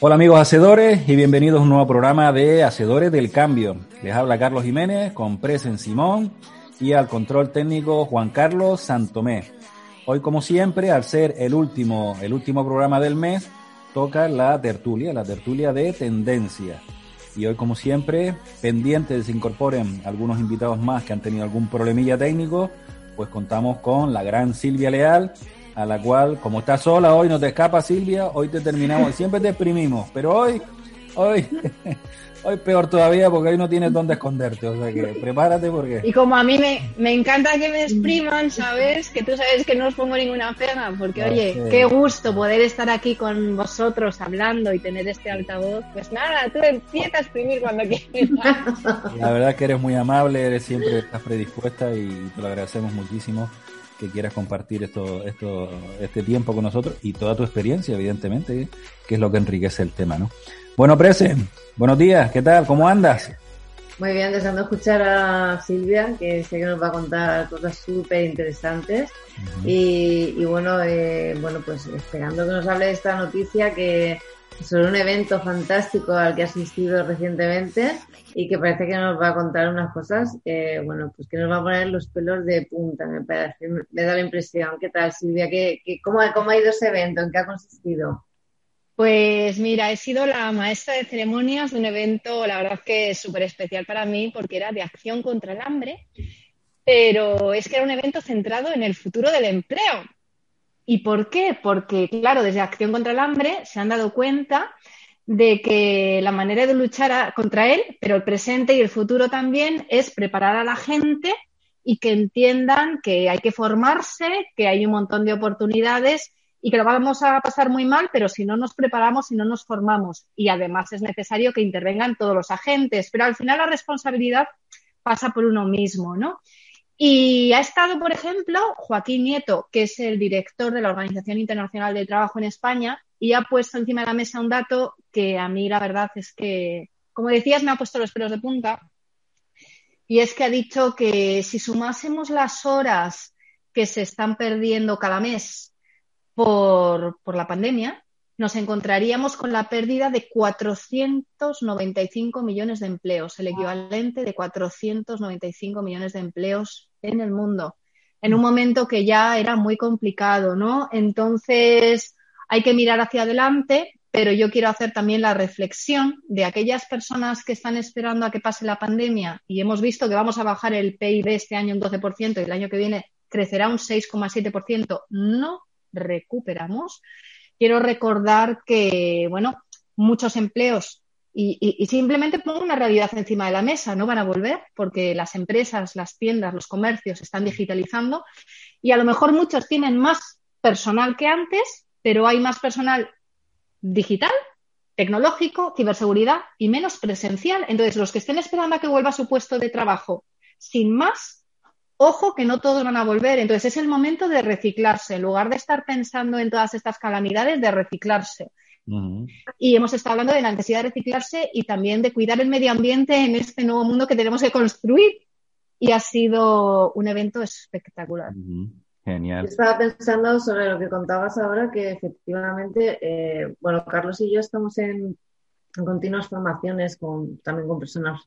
Hola amigos hacedores y bienvenidos a un nuevo programa de Hacedores del Cambio. Les habla Carlos Jiménez con Presen Simón y al control técnico Juan Carlos Santomé. Hoy como siempre, al ser el último, el último programa del mes, toca la tertulia, la tertulia de tendencia. Y hoy como siempre, pendiente de se incorporen algunos invitados más que han tenido algún problemilla técnico, pues contamos con la gran Silvia Leal, a la cual, como está sola hoy, no te escapa Silvia, hoy te terminamos, siempre te exprimimos, pero hoy, hoy, hoy peor todavía porque hoy no tienes dónde esconderte, o sea que prepárate porque... Y como a mí me, me encanta que me expriman, ¿sabes? Que tú sabes que no os pongo ninguna pega, porque oye, qué gusto poder estar aquí con vosotros hablando y tener este altavoz. Pues nada, tú empiezas a exprimir cuando quieras. La verdad que eres muy amable, eres siempre estás predispuesta y te lo agradecemos muchísimo que quieras compartir esto, esto, este tiempo con nosotros y toda tu experiencia, evidentemente, que es lo que enriquece el tema, ¿no? Bueno, Prese, buenos días, ¿qué tal? ¿Cómo andas? Muy bien, deseando escuchar a Silvia, que sé que nos va a contar cosas súper interesantes. y, y, bueno, eh, bueno, pues esperando que nos hable de esta noticia que sobre un evento fantástico al que ha asistido recientemente y que parece que nos va a contar unas cosas, eh, bueno, pues que nos va a poner los pelos de punta, me parece, me da la impresión. ¿Qué tal, Silvia? ¿Qué, qué, cómo, ¿Cómo ha ido ese evento? ¿En qué ha consistido? Pues mira, he sido la maestra de ceremonias de un evento, la verdad que súper especial para mí porque era de acción contra el hambre, pero es que era un evento centrado en el futuro del empleo. ¿Y por qué? Porque, claro, desde Acción contra el Hambre se han dado cuenta de que la manera de luchar contra él, pero el presente y el futuro también, es preparar a la gente y que entiendan que hay que formarse, que hay un montón de oportunidades y que lo vamos a pasar muy mal, pero si no nos preparamos, si no nos formamos. Y además es necesario que intervengan todos los agentes, pero al final la responsabilidad pasa por uno mismo, ¿no? Y ha estado, por ejemplo, Joaquín Nieto, que es el director de la Organización Internacional del Trabajo en España, y ha puesto encima de la mesa un dato que a mí la verdad es que, como decías, me ha puesto los pelos de punta. Y es que ha dicho que si sumásemos las horas que se están perdiendo cada mes por, por la pandemia, nos encontraríamos con la pérdida de 495 millones de empleos, el equivalente de 495 millones de empleos en el mundo, en un momento que ya era muy complicado, ¿no? Entonces, hay que mirar hacia adelante, pero yo quiero hacer también la reflexión de aquellas personas que están esperando a que pase la pandemia y hemos visto que vamos a bajar el PIB este año un 12% y el año que viene crecerá un 6,7%, no recuperamos. Quiero recordar que, bueno, muchos empleos y, y, simplemente pongo una realidad encima de la mesa, no van a volver porque las empresas, las tiendas, los comercios están digitalizando y a lo mejor muchos tienen más personal que antes, pero hay más personal digital, tecnológico, ciberseguridad y menos presencial. Entonces, los que estén esperando a que vuelva a su puesto de trabajo sin más, ojo que no todos van a volver. Entonces es el momento de reciclarse. En lugar de estar pensando en todas estas calamidades, de reciclarse. Y hemos estado hablando de la necesidad de reciclarse y también de cuidar el medio ambiente en este nuevo mundo que tenemos que construir. Y ha sido un evento espectacular. Genial. Estaba pensando sobre lo que contabas ahora, que efectivamente, eh, bueno, Carlos y yo estamos en, en continuas formaciones con, también con personas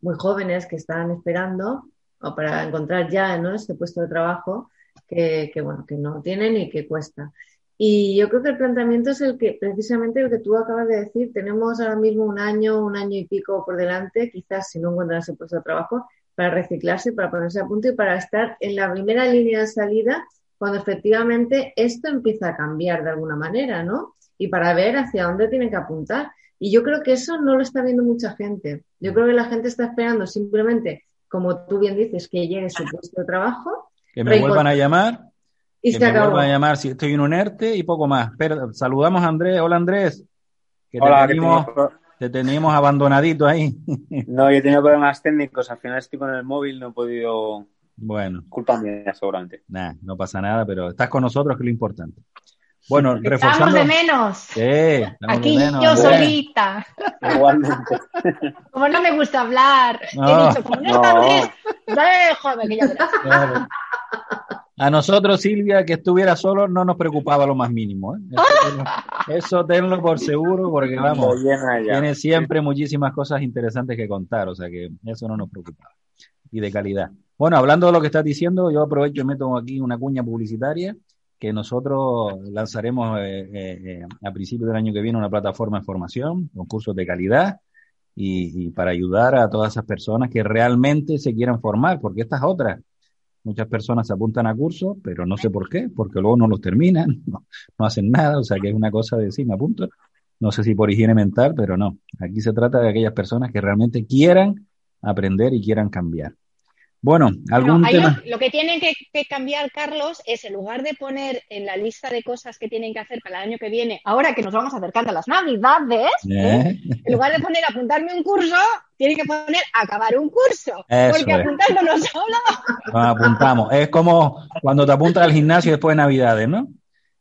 muy jóvenes que están esperando o para encontrar ya ¿no? este puesto de trabajo que, que, bueno, que no tienen y que cuesta. Y yo creo que el planteamiento es el que, precisamente el que tú acabas de decir, tenemos ahora mismo un año, un año y pico por delante, quizás si no encuentran ese puesto de trabajo, para reciclarse, para ponerse a punto y para estar en la primera línea de salida cuando efectivamente esto empieza a cambiar de alguna manera, ¿no? y para ver hacia dónde tienen que apuntar. Y yo creo que eso no lo está viendo mucha gente. Yo creo que la gente está esperando simplemente, como tú bien dices, que llegue su puesto de trabajo. Que me vuelvan a llamar. Y que se me vuelvan a llamar si estoy en un ERTE y poco más. Pero saludamos a Andrés. Hola Andrés. Que Hola, te, tenemos, te teníamos abandonadito ahí. No, yo he tenido problemas técnicos. Al final estoy con el móvil, no he podido. Bueno. Culpa mía, seguramente. Nah, no pasa nada, pero estás con nosotros, que es lo importante. Bueno, reforzando. Estamos de menos. Sí, Aquí yo solita. Igualmente. Como no me gusta hablar, he dicho, como no, está Andrés, déjame que ya A nosotros, Silvia, que estuviera solo no nos preocupaba lo más mínimo. ¿eh? Eso, tenlo, por seguro, porque vamos, tiene siempre muchísimas cosas interesantes que contar, o sea que eso no nos preocupaba. Y de calidad. Bueno, hablando de lo que estás diciendo, yo aprovecho y meto aquí una cuña publicitaria que nosotros lanzaremos eh, eh, eh, a principios del año que viene una plataforma de formación, con cursos de calidad y, para ayudar a todas esas personas que realmente se quieran formar, porque estas otras, muchas personas se apuntan a cursos, pero no sé por qué, porque luego no los terminan, no, hacen nada, o sea que es una cosa de sí, me apunto, no sé si por higiene mental, pero no, aquí se trata de aquellas personas que realmente quieran aprender y quieran cambiar. Bueno, algún tema. Lo, que tienen que, cambiar, Carlos, es en lugar de poner en la lista de cosas que tienen que hacer para el año que viene, ahora que nos vamos acercando a las Navidades, ¿eh? en lugar de poner apuntarme un curso, tienen que poner acabar un curso. porque apuntándonos solo. Nos apuntamos. Es como cuando te apuntas al gimnasio después de Navidades, ¿no?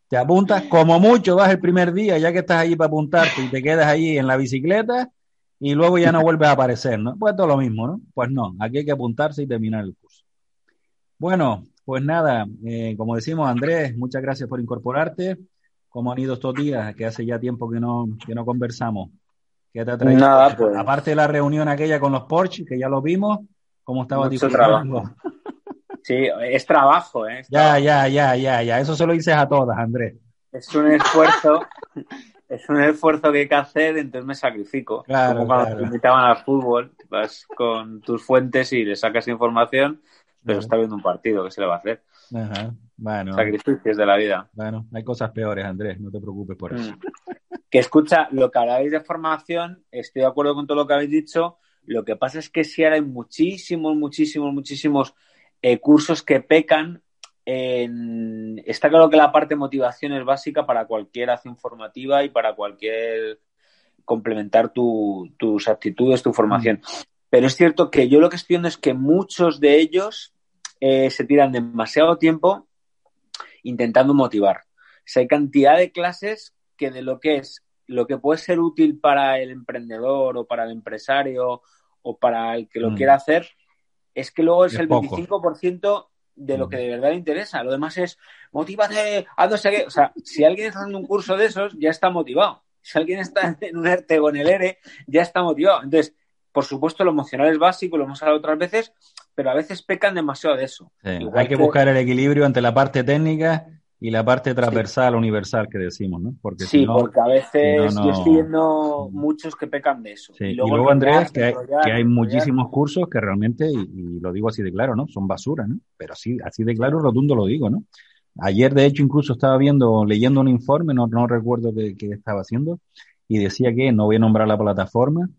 Te apuntas como mucho, vas el primer día, ya que estás allí para apuntarte y te quedas allí en la bicicleta y luego ya no vuelve a aparecer, ¿no? Pues todo lo mismo, ¿no? Pues no, aquí hay que apuntarse y terminar el curso. Bueno, pues nada, eh, como decimos, Andrés, muchas gracias por incorporarte. ¿Cómo han ido estos días? Que hace ya tiempo que no, que no conversamos. ¿Qué te ha traído? Nada, pues. Aparte de la reunión aquella con los Porsche, que ya lo vimos, ¿cómo estaba Mucho trabajo. Sí, es trabajo, ¿eh? ya, ya, ya, ya, ya. Eso se lo dices a todas, Andrés. Es un esfuerzo es un esfuerzo que hay que hacer, entonces me sacrifico. Claro, Como cuando te invitaban al fútbol, vas con tus fuentes y le sacas información, pero está viendo un partido, ¿qué se le va a hacer? Ajá. Bueno. Sacrificios de la vida. Bueno, hay cosas peores, Andrés, no te preocupes por eso. Mm. Que escucha, lo que habláis de formación, estoy de acuerdo con todo lo que habéis dicho. Lo que pasa es que sí ahora hay muchísimos, muchísimos, muchísimos eh, cursos que pecan está claro que la parte de motivación es básica para cualquier acción formativa y para cualquier complementar tus actitudes, tu formación. Mm. Pero es cierto que yo lo que estoy viendo es que muchos de ellos eh, se tiran demasiado tiempo intentando motivar. O hay cantidad de clases que de lo que es, lo que puede ser útil para el emprendedor o para el empresario o para el que lo mm. quiera hacer, es que luego es, el 25% de lo que de verdad le interesa. Lo demás es, motívate, haz no sé qué. O sea, si alguien está haciendo un curso de esos, ya está motivado. Si alguien está en un ERTE o en el ERE, ya está motivado. Entonces, por supuesto, lo emocional es básico, lo hemos hablado otras veces, pero a veces pecan demasiado de eso. hay que, buscar el equilibrio entre la parte técnica y la parte transversal, universal que decimos, ¿no? Porque sí, porque a veces yo estoy viendo muchos que pecan de eso. Y luego, Andrés, que hay, muchísimos cursos que realmente, y, lo digo así de claro, ¿no? Son basura, ¿no? Pero así, así de claro, rotundo lo digo, ¿no? Ayer, de hecho, incluso estaba viendo, leyendo un informe, no, no recuerdo qué, qué estaba haciendo, y decía que, no voy a nombrar la plataforma,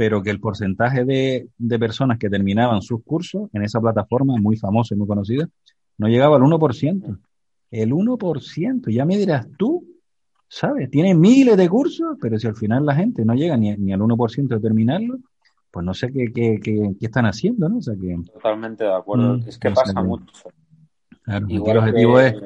pero que el porcentaje de, de personas que terminaban sus cursos en esa plataforma, muy famosa y muy conocida, no llegaba al 1% el 1%, ya me dirás tú, ¿sabes? Tiene miles de cursos, pero si al final la gente no llega ni, ni al 1% de terminarlo, pues no sé qué, qué, qué, qué, están haciendo, ¿no? O sea que, Totalmente de acuerdo, mm, es que pasa mucho. Claro, el objetivo es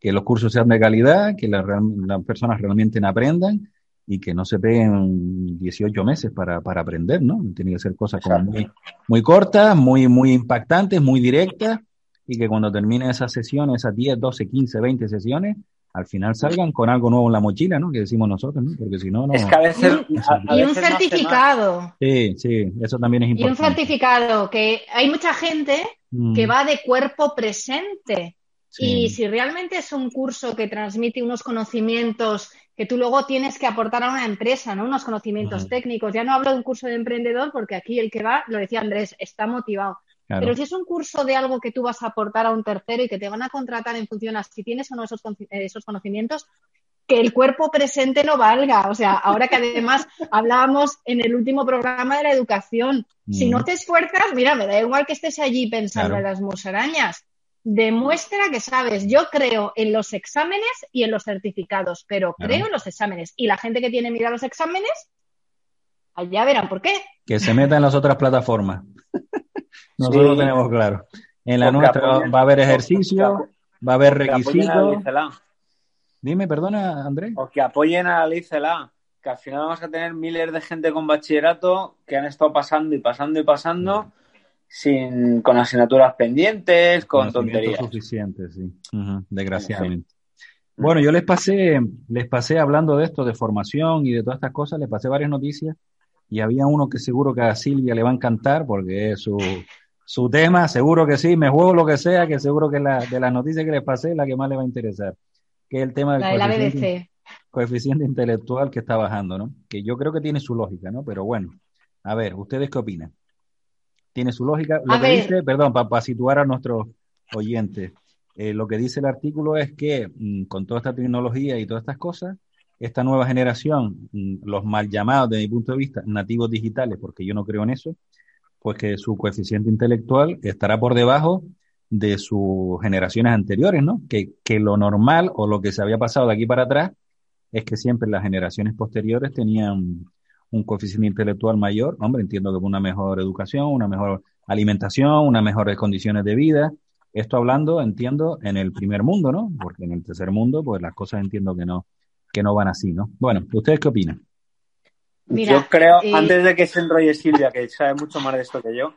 que los cursos sean de calidad, que las, las personas realmente aprendan y que no se peguen 18 meses para, para aprender, ¿no? Tiene que ser cosas como muy, muy cortas, muy, muy impactantes, muy directas y que cuando termine esas sesiones, esas 10, 12, 15, 20 sesiones, al final salgan con algo nuevo en la mochila, ¿no? Que decimos nosotros, ¿no? Porque si no, no. Es que a veces. y un certificado. sí, sí, eso también es importante. Y un certificado, que hay mucha gente mm. que va de cuerpo presente. Y si realmente es un curso que transmite unos conocimientos que tú luego tienes que aportar a una empresa, ¿no? Unos conocimientos técnicos. Ya no hablo de un curso de emprendedor porque aquí el que va, lo decía Andrés, está motivado. Pero si es un curso de algo que tú vas a aportar a un tercero y que te van a contratar en función a si tienes o no esos, esos conocimientos, que el cuerpo presente no valga. O sea, ahora que además hablábamos en el último programa de la educación, si no mm. te esfuerzas, mira, me da igual que estés allí pensando en las musarañas. Demuestra que sabes. Yo creo en los exámenes y en los certificados, pero creo en los exámenes. Y la gente que tiene miedo a los exámenes, allá verán por qué. Que se meta en las otras plataformas. Nosotros lo tenemos claro. En la nuestra va a haber ejercicio, va a haber requisitos. Dime, perdona, Andrés. O que apoyen a la ley que al final vamos a tener miles de gente con bachillerato que han estado pasando y pasando y pasando sin con asignaturas pendientes, con tonterías. suficientes, sí, desgraciadamente. Bueno, yo les pasé, les pasé hablando de esto, de formación y de todas estas cosas, les pasé varias noticias y había uno que seguro que a Silvia le va a encantar porque es su, su tema, seguro que sí, me juego lo que sea, que seguro que la, de las noticias que les pasé la que más le va a interesar, que es el tema del coeficiente, coeficiente, intelectual que está bajando, ¿no? Que yo creo que tiene su lógica, ¿no? Pero bueno, a ver, ¿ustedes qué opinan? ¿Tiene su lógica? Lo que dice, perdón, para situar a nuestros oyentes, eh, lo que dice el artículo es que mm, con toda esta tecnología y todas estas cosas, esta nueva generación, mm, los mal llamados, desde mi punto de vista, nativos digitales, porque yo no creo en eso, pues que su coeficiente intelectual estará por debajo de sus generaciones anteriores, ¿no? Que, que lo normal o lo que se había pasado de aquí para atrás es que siempre las generaciones posteriores tenían un coeficiente intelectual mayor. Hombre, entiendo que una mejor educación, una mejor alimentación, unas mejores condiciones de vida. Esto hablando, entiendo, en el primer mundo, ¿no? Porque en el tercer mundo, pues las cosas entiendo que no, que no van así, ¿no? Bueno, ¿ustedes qué opinan? yo creo, eh, antes de que se enrolle Silvia, que sabe mucho más de esto que yo,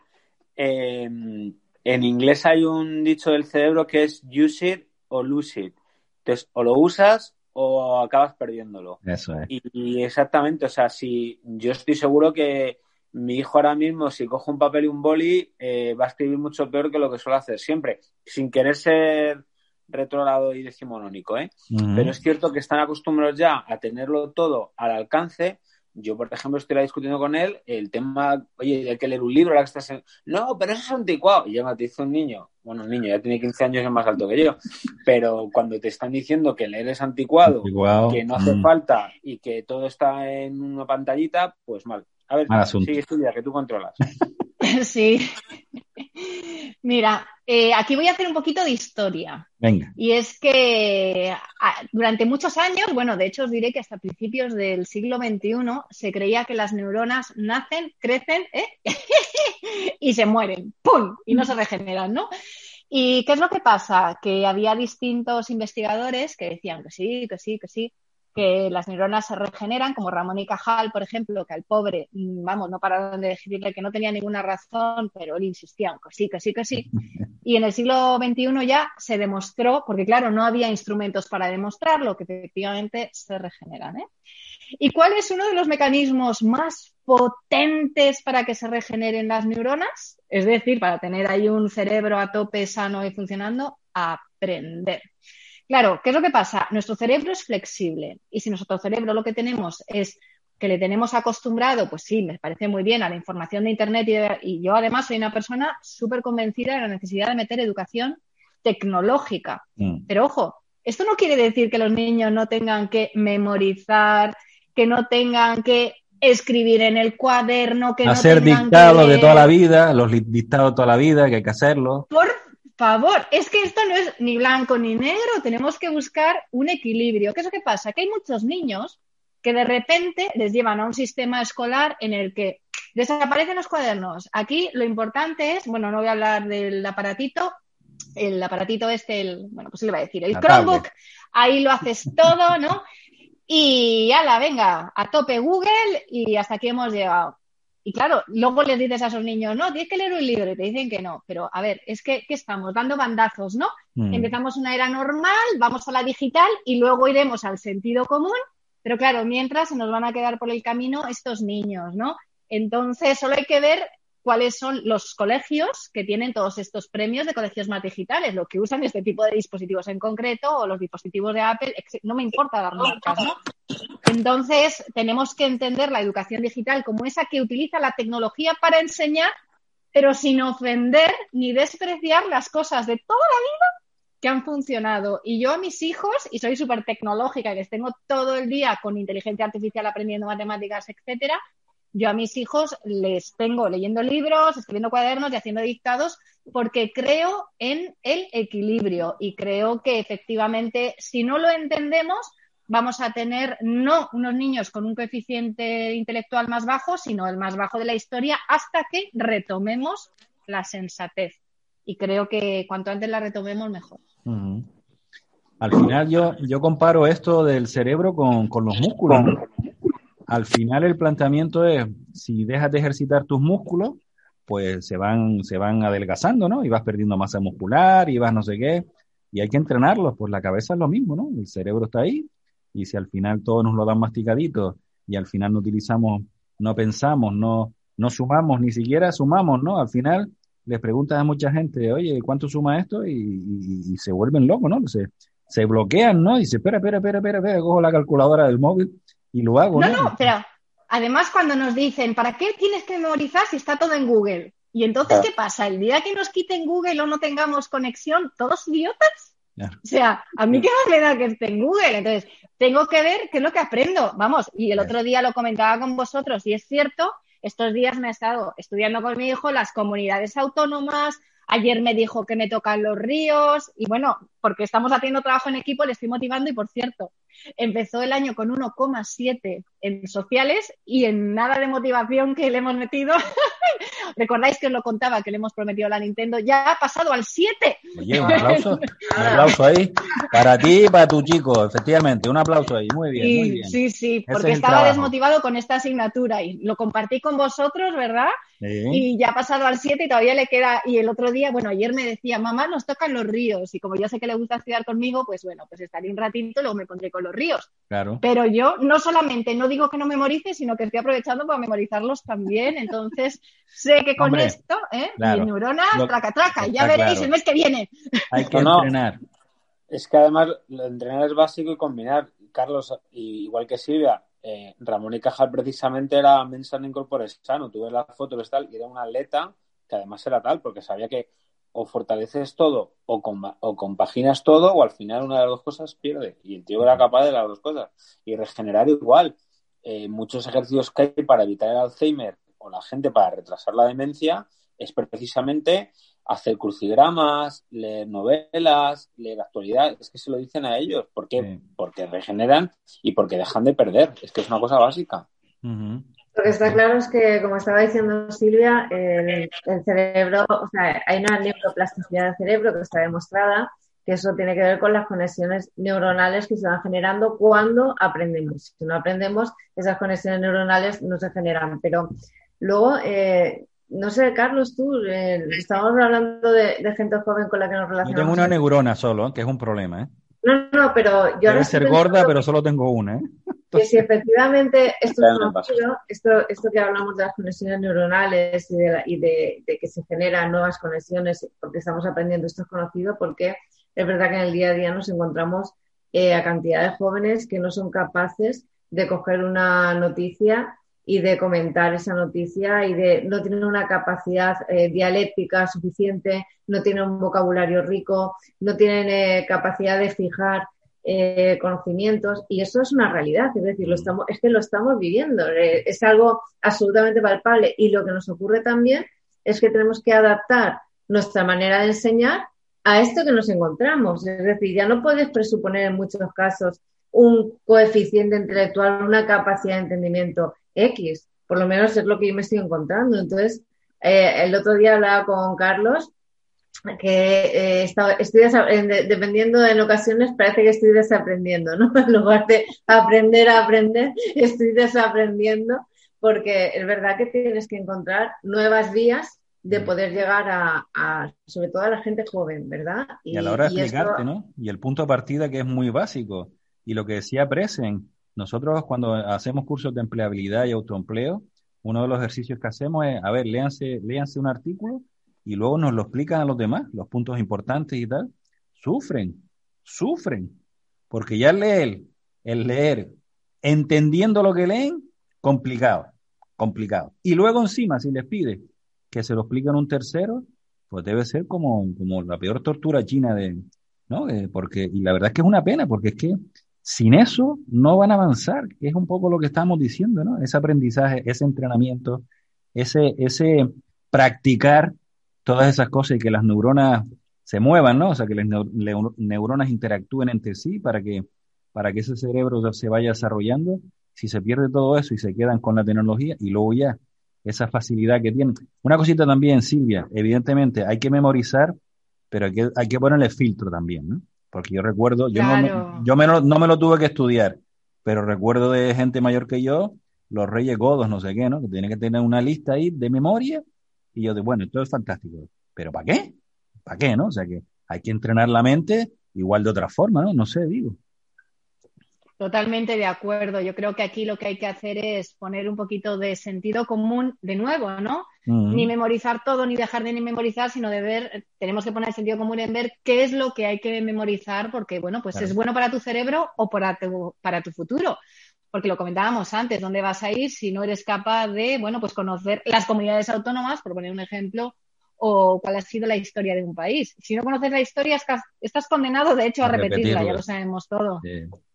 eh, en inglés hay un dicho del cerebro que es use it o lose it. Entonces, o lo usas o acabas perdiéndolo. Eso es. Y, exactamente, o sea, si yo estoy seguro que mi hijo ahora mismo, si coge un papel y un boli, eh, va a escribir mucho peor que lo que suele hacer siempre, sin querer ser retrogrado y decimonónico, ¿eh? Pero es cierto que están acostumbrados ya a tenerlo todo al alcance yo, por ejemplo, estoy discutiendo con él el tema, oye, hay que leer un libro, ahora que estás en... No, pero eso es anticuado. Y ya me dice un niño, bueno, un niño ya tiene 15 años y es más alto que yo, pero cuando te están diciendo que leer es anticuado, que no hace mm. falta y que todo está en una pantallita, pues mal. A ver, sigue estudia, que tú controlas. Sí. Mira, eh, aquí voy a hacer un poquito de historia. Venga. Y es que durante muchos años, bueno, de hecho os diré que hasta principios del siglo XXI se creía que las neuronas nacen, crecen ¿eh? y se mueren, ¡pum! Y no se regeneran, ¿no? ¿Y qué es lo que pasa? Que había distintos investigadores que decían que sí, que sí, que sí, que las neuronas se regeneran, como Ramón y Cajal, por ejemplo, que al pobre, mm, vamos, no pararon de decirle que no tenía ninguna razón, pero él insistía que sí, que sí, que sí. Y en el siglo XXI ya se demostró, porque claro, no había instrumentos para demostrarlo, que efectivamente se regeneran. ¿eh? ¿Y cuál es uno de los mecanismos más potentes para que se regeneren las neuronas? Es decir, para tener ahí un cerebro a tope sano y funcionando, aprender. Claro, ¿qué es lo que pasa? Nuestro cerebro es flexible y si nuestro cerebro lo que tenemos es que le tenemos acostumbrado, pues sí, me parece muy bien a la información de Internet y, yo además soy una persona súper convencida de la necesidad de meter educación tecnológica. Mm. Pero ojo, esto no quiere decir que los niños no tengan que memorizar, que no tengan que escribir en el cuaderno, que hacer no dictados de toda la vida, los dictados de toda la vida, que hay que hacerlo. Por favor, es que esto no es ni blanco ni negro, tenemos que buscar un equilibrio. ¿Qué es lo que pasa? Que hay muchos niños que de repente les llevan a un sistema escolar en el que desaparecen los cuadernos. Aquí lo importante es, bueno, no voy a hablar del aparatito, el aparatito este, el, bueno, pues le iba a decir, el Chromebook, ahí lo haces todo, ¿no? Y ala, venga, a tope Google y hasta aquí hemos llegado. Y claro, luego les dices a esos niños, no, tienes que leer un libro y te dicen que no. Pero a ver, es que ¿qué estamos dando bandazos, ¿no? Mm. Empezamos una era normal, vamos a la digital y luego iremos al sentido común. Pero claro, mientras se nos van a quedar por el camino estos niños, ¿no? Entonces, solo hay que ver cuáles son los colegios que tienen todos estos premios de colegios más digitales, los que usan este tipo de dispositivos en concreto o los dispositivos de Apple, no me importa dar marcas. Entonces, tenemos que entender la educación digital como esa que utiliza la tecnología para enseñar, pero sin ofender ni despreciar las cosas de toda la vida que han funcionado. Y yo a mis hijos, y soy súper tecnológica, que les tengo todo el día con inteligencia artificial aprendiendo matemáticas, etcétera, yo a mis hijos les tengo leyendo libros, escribiendo cuadernos y haciendo dictados porque creo en el equilibrio y creo que efectivamente si no lo entendemos vamos a tener no unos niños con un coeficiente intelectual más bajo, sino el más bajo de la historia hasta que retomemos la sensatez. Y creo que cuanto antes la retomemos, mejor. Al final yo, yo comparo esto del cerebro con, con los músculos. Al final el planteamiento es, si dejas de ejercitar tus músculos, pues se van, se van adelgazando, ¿no? Y vas perdiendo masa muscular y vas no sé qué. Y hay que entrenarlos, pues la cabeza es lo mismo, ¿no? El cerebro está ahí y si al final todos nos lo dan masticadito y al final no utilizamos, no pensamos, no, no sumamos, ni siquiera sumamos, ¿no? Al final les preguntas a mucha gente, oye, ¿cuánto suma esto? Y, se vuelven locos, ¿no? Se, bloquean, ¿no? Y dice, espera, espera, espera, espera, espera, cojo la calculadora del móvil y lo hago, ¿no? No, no, pero además cuando nos dicen, ¿para qué tienes que memorizar si está todo en Google? Y entonces, ¿qué pasa? El día que nos quiten Google o no tengamos conexión, ¿todos idiotas? O sea, a mí qué más me da que esté en Google. Entonces, tengo que ver qué es lo que aprendo. Vamos, y el otro día lo comentaba con vosotros y es cierto, estos días me he estado estudiando con mi hijo las comunidades autónomas. Ayer me dijo que me tocan los ríos y bueno, porque estamos haciendo trabajo en equipo, le estoy motivando y por cierto, empezó el año con 1,7 en sociales y en nada de motivación que le hemos metido. Recordáis que os lo contaba que le hemos prometido a la Nintendo, ya ha pasado al 7. Oye, un aplauso, un aplauso ahí para ti y para tu chico, efectivamente, un aplauso ahí, muy bien, muy bien. Sí, sí, porque estaba desmotivado con esta asignatura y lo compartí con vosotros, ¿verdad? Y ya ha pasado al 7 y todavía le queda, y el otro día, bueno, ayer me decía, mamá, nos tocan los ríos y como yo sé que le gusta estudiar conmigo, pues bueno, pues estaré un ratito y luego me pondré con los ríos. Claro. Pero yo no solamente no digo que no memorice, sino que estoy aprovechando para memorizarlos también. Entonces, sé que con esto, ¿eh? Mi neurona, traca, traca. Ya veréis el mes que viene. Hay que entrenar. Es que además entrenar es básico y combinar. Carlos, igual que Silvia, eh, Ramón y Cajal precisamente era mensa en Incorpore Sano. Tú ves la foto tal, y era un atleta que además era tal, porque sabía que o fortaleces todo o, o compaginas todo o al final una de las dos cosas pierde. Y el tío era capaz de las dos cosas. Y regenerar igual. Eh, muchos ejercicios que hay para evitar el Alzheimer o la gente para retrasar la demencia es precisamente hacer crucigramas, leer novelas, leer actualidad. Es que se lo dicen a ellos. ¿Por qué? Porque regeneran y porque dejan de perder. Es que es una cosa básica. Lo que está claro es que, como estaba diciendo Silvia, el, cerebro, o sea, hay una neuroplasticidad del cerebro que está demostrada, que eso tiene que ver con las conexiones neuronales que se van generando cuando aprendemos. Si no aprendemos, esas conexiones neuronales no se generan. Pero luego, eh, no sé, Carlos, tú, eh, estamos hablando de, gente joven con la que nos relacionamos. Yo tengo una neurona solo, que es un problema, ¿eh? No, no, pero yo Debe ser gorda, pero solo tengo una, ¿eh? Que si efectivamente esto esto, esto que hablamos de las conexiones neuronales y, de, y de, que se generan nuevas conexiones porque estamos aprendiendo, esto es conocido porque es verdad que en el día a día nos encontramos eh, a cantidad de jóvenes que no son capaces de coger una noticia y de comentar esa noticia y de no tienen una capacidad eh, dialéctica suficiente, no tienen un vocabulario rico, no tienen eh, capacidad de fijar eh, conocimientos y eso es una realidad, es decir, lo estamos, es que lo estamos viviendo, es algo absolutamente palpable y lo que nos ocurre también es que tenemos que adaptar nuestra manera de enseñar a esto que nos encontramos, es decir, ya no puedes presuponer en muchos casos un coeficiente intelectual, una capacidad de entendimiento X. Por lo menos es lo que yo me estoy encontrando. Entonces, eh, el otro día hablaba con Carlos que eh, estoy dependiendo en ocasiones parece que estoy desaprendiendo, ¿no? En lugar de aprender a aprender, estoy desaprendiendo porque es verdad que tienes que encontrar nuevas vías de mm. poder llegar a, sobre todo a la gente joven, ¿verdad? Y, a la hora de explicarte, ¿no? Y el punto de partida que es muy básico. Y lo que decía Presen, nosotros cuando hacemos cursos de empleabilidad y autoempleo, uno de los ejercicios que hacemos es, a ver, léanse, léanse un artículo y luego nos lo explican a los demás, los puntos importantes y tal. Sufren, sufren, porque ya leer, el leer, entendiendo lo que leen, complicado, complicado. Y luego encima, si les pide que se lo expliquen un tercero, pues debe ser como, como la peor tortura china de, ¿no? Eh, porque, y la verdad es que es una pena, porque es que sin eso no van a avanzar, es un poco lo que estamos diciendo, ¿no? Ese aprendizaje, ese entrenamiento, ese, ese practicar todas esas cosas y que las neuronas se muevan, ¿no? O sea, que las neuronas interactúen entre sí para que, para que ese cerebro se vaya desarrollando. Si se pierde todo eso y se quedan con la tecnología y luego ya esa facilidad que tienen. Una cosita también, Silvia, evidentemente hay que memorizar, pero hay que, hay que ponerle filtro también, ¿no? Porque yo recuerdo, yo, no, yo me, no me lo tuve que estudiar, pero recuerdo de gente mayor que yo, los reyes godos, no sé qué, ¿no? Que tienen que tener una lista ahí de memoria y yo de, bueno, esto es fantástico, pero ¿para qué? ¿Para qué, no? O sea que hay que entrenar la mente igual de otra forma, ¿no? No sé, digo. Totalmente de acuerdo. Yo creo que aquí lo que hay que hacer es poner un poquito de sentido común de nuevo, ¿no? Ni memorizar todo, ni dejar de ni memorizar, sino de ver, tenemos que poner sentido común en ver qué es lo que hay que memorizar, porque, bueno, pues es bueno para tu cerebro o para tu, para tu futuro. Porque lo comentábamos antes, ¿dónde vas a ir si no eres capaz de, bueno, pues conocer las comunidades autónomas, por poner un ejemplo, o cuál ha sido la historia de un país. Si no conoces la historia, estás condenado, de hecho, a, repetirla, ya lo sabemos todo.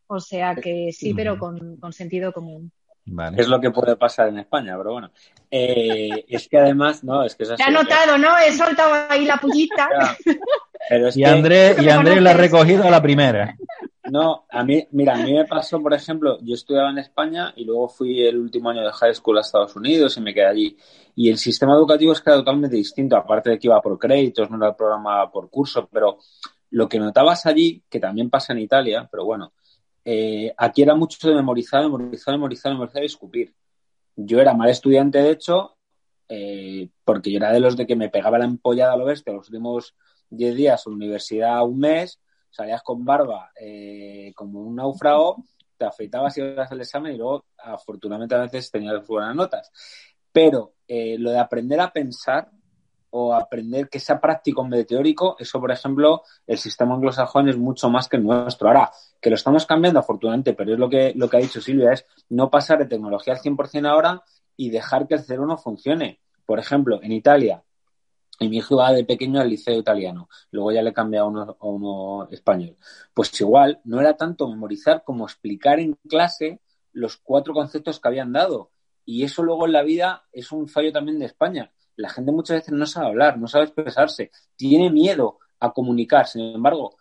O sea que sí, pero con, sentido común. Es lo que puede pasar en España, pero bueno. Eh, es que además, no, es que Te ha notado, ¿no? He soltado ahí la pullita. y Andrés, y Andrés la ha recogido a la primera. No, a mí, mira, a mí me pasó, por ejemplo, yo estudiaba en España y luego fui el último año de high school a Estados Unidos y me quedé allí. Y el sistema educativo es que era totalmente distinto, aparte de que iba por créditos, no era el programa por curso, pero lo que notabas allí, que también pasa en Italia, pero bueno, eh, aquí era mucho de memorizar, memorizar, memorizar, memorizar y escupir. Yo era mal estudiante, de hecho, eh, porque yo era de los de que me pegaba la empollada a lo bestia los últimos 10 días, universidad un mes, salías con barba eh, como un náufrago, te afeitabas y ibas al examen y luego, afortunadamente, a veces tenías buenas notas. Pero eh, lo de aprender a pensar o aprender que sea práctico en vez eso, por ejemplo, el sistema anglosajón es mucho más que el nuestro. Ahora, que lo estamos cambiando, afortunadamente, pero es lo que, lo que ha dicho Silvia, es no pasar de tecnología al 100% ahora y dejar que el cerebro no funcione. Por ejemplo, en Italia, y mi hijo iba de pequeño al liceo italiano, luego ya le cambié a uno, a uno español. Pues igual, no era tanto memorizar como explicar en clase los cuatro conceptos que habían dado y eso luego en la vida es un fallo también de España. La gente muchas veces no sabe hablar, no sabe expresarse, tiene miedo a comunicar. Sin embargo,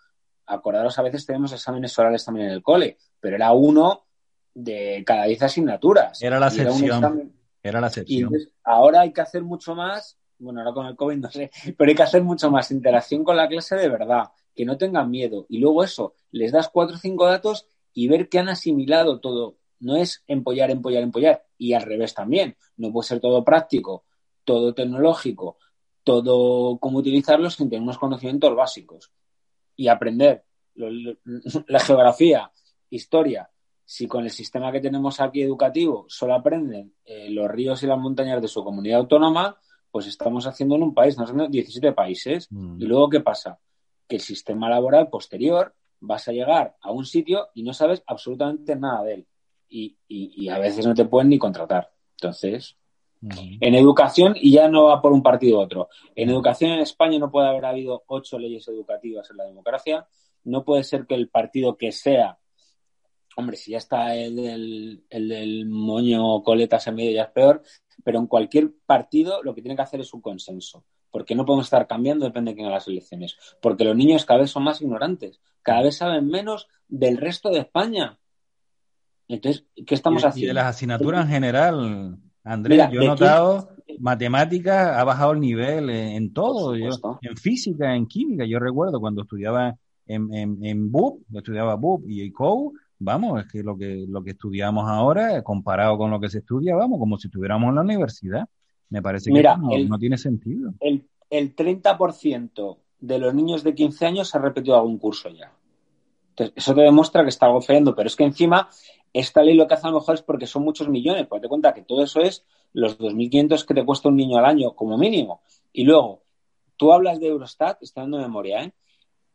acordaros, a veces tenemos exámenes orales también en el cole, pero era uno de cada diez asignaturas. Era la excepción. Era, la excepción. Y ahora hay que hacer mucho más, bueno, ahora con el COVID no sé, pero hay que hacer mucho más interacción con la clase de verdad, que no tengan miedo. Y luego eso, les das cuatro o cinco datos y ver que han asimilado todo no es empollar, empollar, empollar. Y al revés también. No puede ser todo práctico, todo tecnológico, todo cómo utilizarlo sin tener unos conocimientos básicos. Y aprender la geografía, historia. Si con el sistema que tenemos aquí educativo solo aprenden eh, los ríos y las montañas de su comunidad autónoma, pues estamos haciendo en un país, no haciendo 17 países. Mm. Y luego, ¿qué pasa? Que el sistema laboral posterior vas a llegar a un sitio y no sabes absolutamente nada de él y, a veces no te pueden ni contratar. Entonces, en educación, y ya no va por un partido u otro, en educación en España no puede haber habido ocho leyes educativas en la democracia, no puede ser que el partido que sea, hombre, si ya está el del, el del moño coletas en medio ya es peor, pero en cualquier partido lo que tiene que hacer es un consenso porque no podemos estar cambiando, depende de quién haga las elecciones, porque los niños cada vez son más ignorantes, cada vez saben menos del resto de España. Entonces, ¿qué estamos haciendo? Y de las asignaturas en general, Andrés, yo he notado matemáticas ha bajado el nivel en, todo, en física, en química. Yo recuerdo cuando estudiaba en, en, en BUP, estudiaba BUP y ICO, vamos, es que lo que lo que estudiamos ahora, comparado con lo que se estudia, vamos, como si estuviéramos en la universidad. Me parece que no, tiene sentido. El, el 30% de los niños de 15 años ha repetido algún curso ya. Entonces, eso te demuestra que está algo fallando, pero es que encima esta ley lo que hace a lo mejor es porque son muchos millones, porque te cuenta que todo eso es los 2.500 que te cuesta un niño al año como mínimo. Y luego, tú hablas de Eurostat, está dando memoria, ¿eh?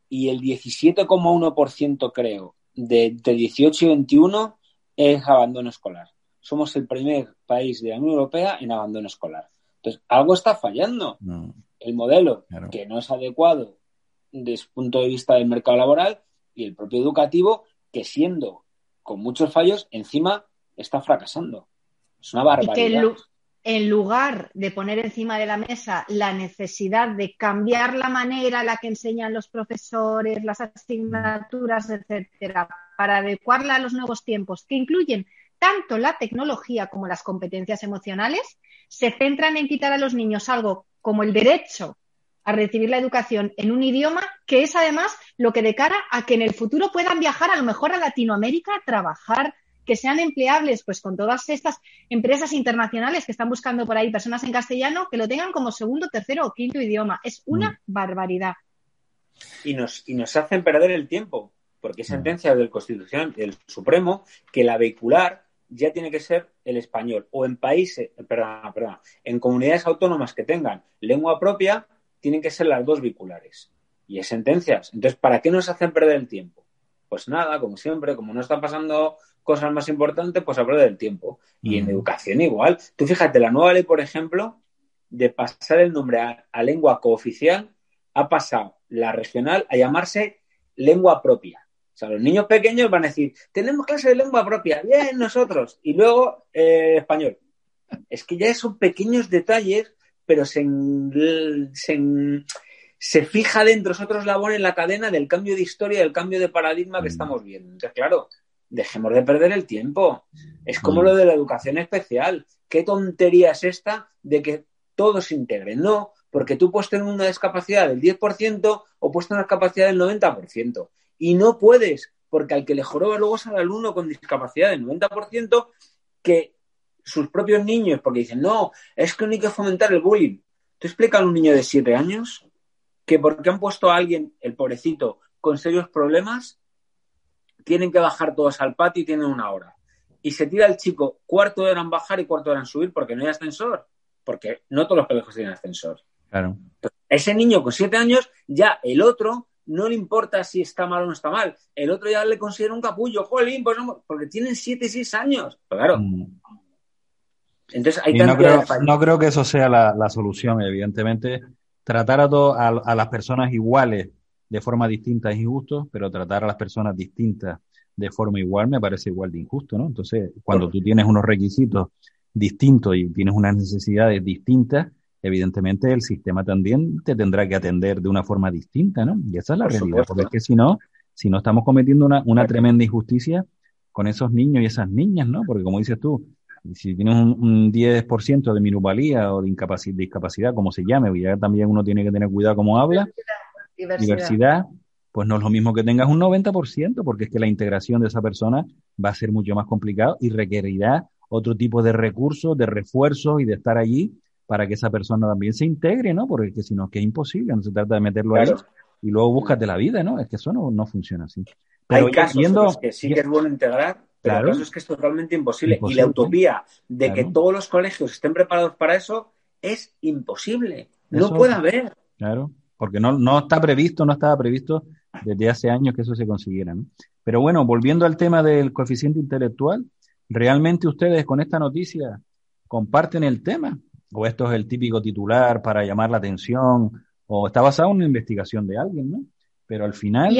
Y el 17,1% creo de, 18 y 21 es abandono escolar. Somos el primer país de la Unión Europea en abandono escolar. Entonces, algo está fallando. El modelo que no es adecuado desde el punto de vista del mercado laboral y el propio educativo, que siendo con muchos fallos, encima está fracasando. Es una barbaridad. En lugar de poner encima de la mesa la necesidad de cambiar la manera en la que enseñan los profesores, las asignaturas, etcétera, para adecuarla a los nuevos tiempos, que incluyen tanto la tecnología como las competencias emocionales, se centran en quitar a los niños algo como el derecho a recibir la educación en un idioma que es además lo que de cara a que en el futuro puedan viajar a lo mejor a Latinoamérica a trabajar, que sean empleables pues con todas estas empresas internacionales que están buscando por ahí personas en castellano que lo tengan como segundo, tercero o quinto idioma. Es una mm. barbaridad. Y nos, y nos hacen perder el tiempo, porque hay mm. sentencias del Constitucional del Supremo que la vehicular ya tiene que ser el español o en países, perdón, perdón, en comunidades autónomas que tengan lengua propia, tienen que ser las dos vehiculares. Y es sentencias. Entonces, ¿para qué nos hacen perder el tiempo? Pues nada, como siempre, como no están pasando cosas más importantes, pues a perder el tiempo. Y en educación igual. Tú fíjate, la nueva ley, por ejemplo, de pasar el nombre a, lengua cooficial, ha pasado la regional a llamarse lengua propia. O sea, los niños pequeños van a decir, tenemos clase de lengua propia, bien nosotros, y luego eh, español. Es que ya son pequeños detalles, pero se, se, fija dentro, es otro eslabón en la cadena del cambio de historia, del cambio de paradigma que mm. estamos viendo. Entonces, claro, dejemos de perder el tiempo. Es como mm. lo de la educación especial. ¿Qué tontería es esta de que todos se integren? No, porque tú puedes tener una discapacidad del 10% o tener una discapacidad del 90%. Y no puedes, porque al que le joroba luego es al alumno con discapacidad del 90% que sus propios niños, porque dicen, no, es que no hay que fomentar el bullying. ¿Tú explicas a un niño de 7 años que porque han puesto a alguien, el pobrecito, con serios problemas, tienen que bajar todos al patio y tienen una hora. Y se tira el chico cuarto de hora en bajar y cuarto de hora en subir porque no hay ascensor. Porque no todos los colegios tienen ascensor. Claro. ese niño con siete años, ya el otro no le importa si está mal o no está mal. El otro ya le considera un capullo, jolín, pues porque tienen siete y seis años. Pues claro. Mm. Entonces hay no, creo, no creo que eso sea la, solución, evidentemente. Tratar a, a, a las personas iguales de forma distinta es injusto, pero tratar a las personas distintas de forma igual me parece igual de injusto, ¿no? Entonces, cuando tú tienes unos requisitos distintos y tienes unas necesidades distintas, evidentemente el sistema también te tendrá que atender de una forma distinta, ¿no? Y esa es la realidad, porque es que si no, si no estamos cometiendo una, una tremenda injusticia con esos niños y esas niñas, ¿no? Porque como dices tú, si tienes un, un 10% de minuvalía o de discapacidad, discapacidad, como se llame, ya también uno tiene que tener cuidado cómo habla, diversidad. pues no es lo mismo que tengas un 90%, porque es que la integración de esa persona va a ser mucho más complicado y requerirá otro tipo de recursos, de refuerzos y de estar allí para que esa persona también se integre, ¿no? Porque si no, es que es imposible, no se trata de meterlo ahí y luego búscate la vida, ¿no? Es que eso no, no funciona así. Pero Hay casos que sí que es bueno integrar, pero claro, el caso es que es totalmente imposible. Y la utopía de que todos los colegios estén preparados para eso es imposible. No puede haber. Claro porque no, no está previsto, no estaba previsto desde hace años que eso se consiguiera. Pero bueno, volviendo al tema del coeficiente intelectual, ¿realmente ustedes con esta noticia comparten el tema? ¿O esto es el típico titular para llamar la atención? ¿O está basado en una investigación de alguien, no? Pero al final...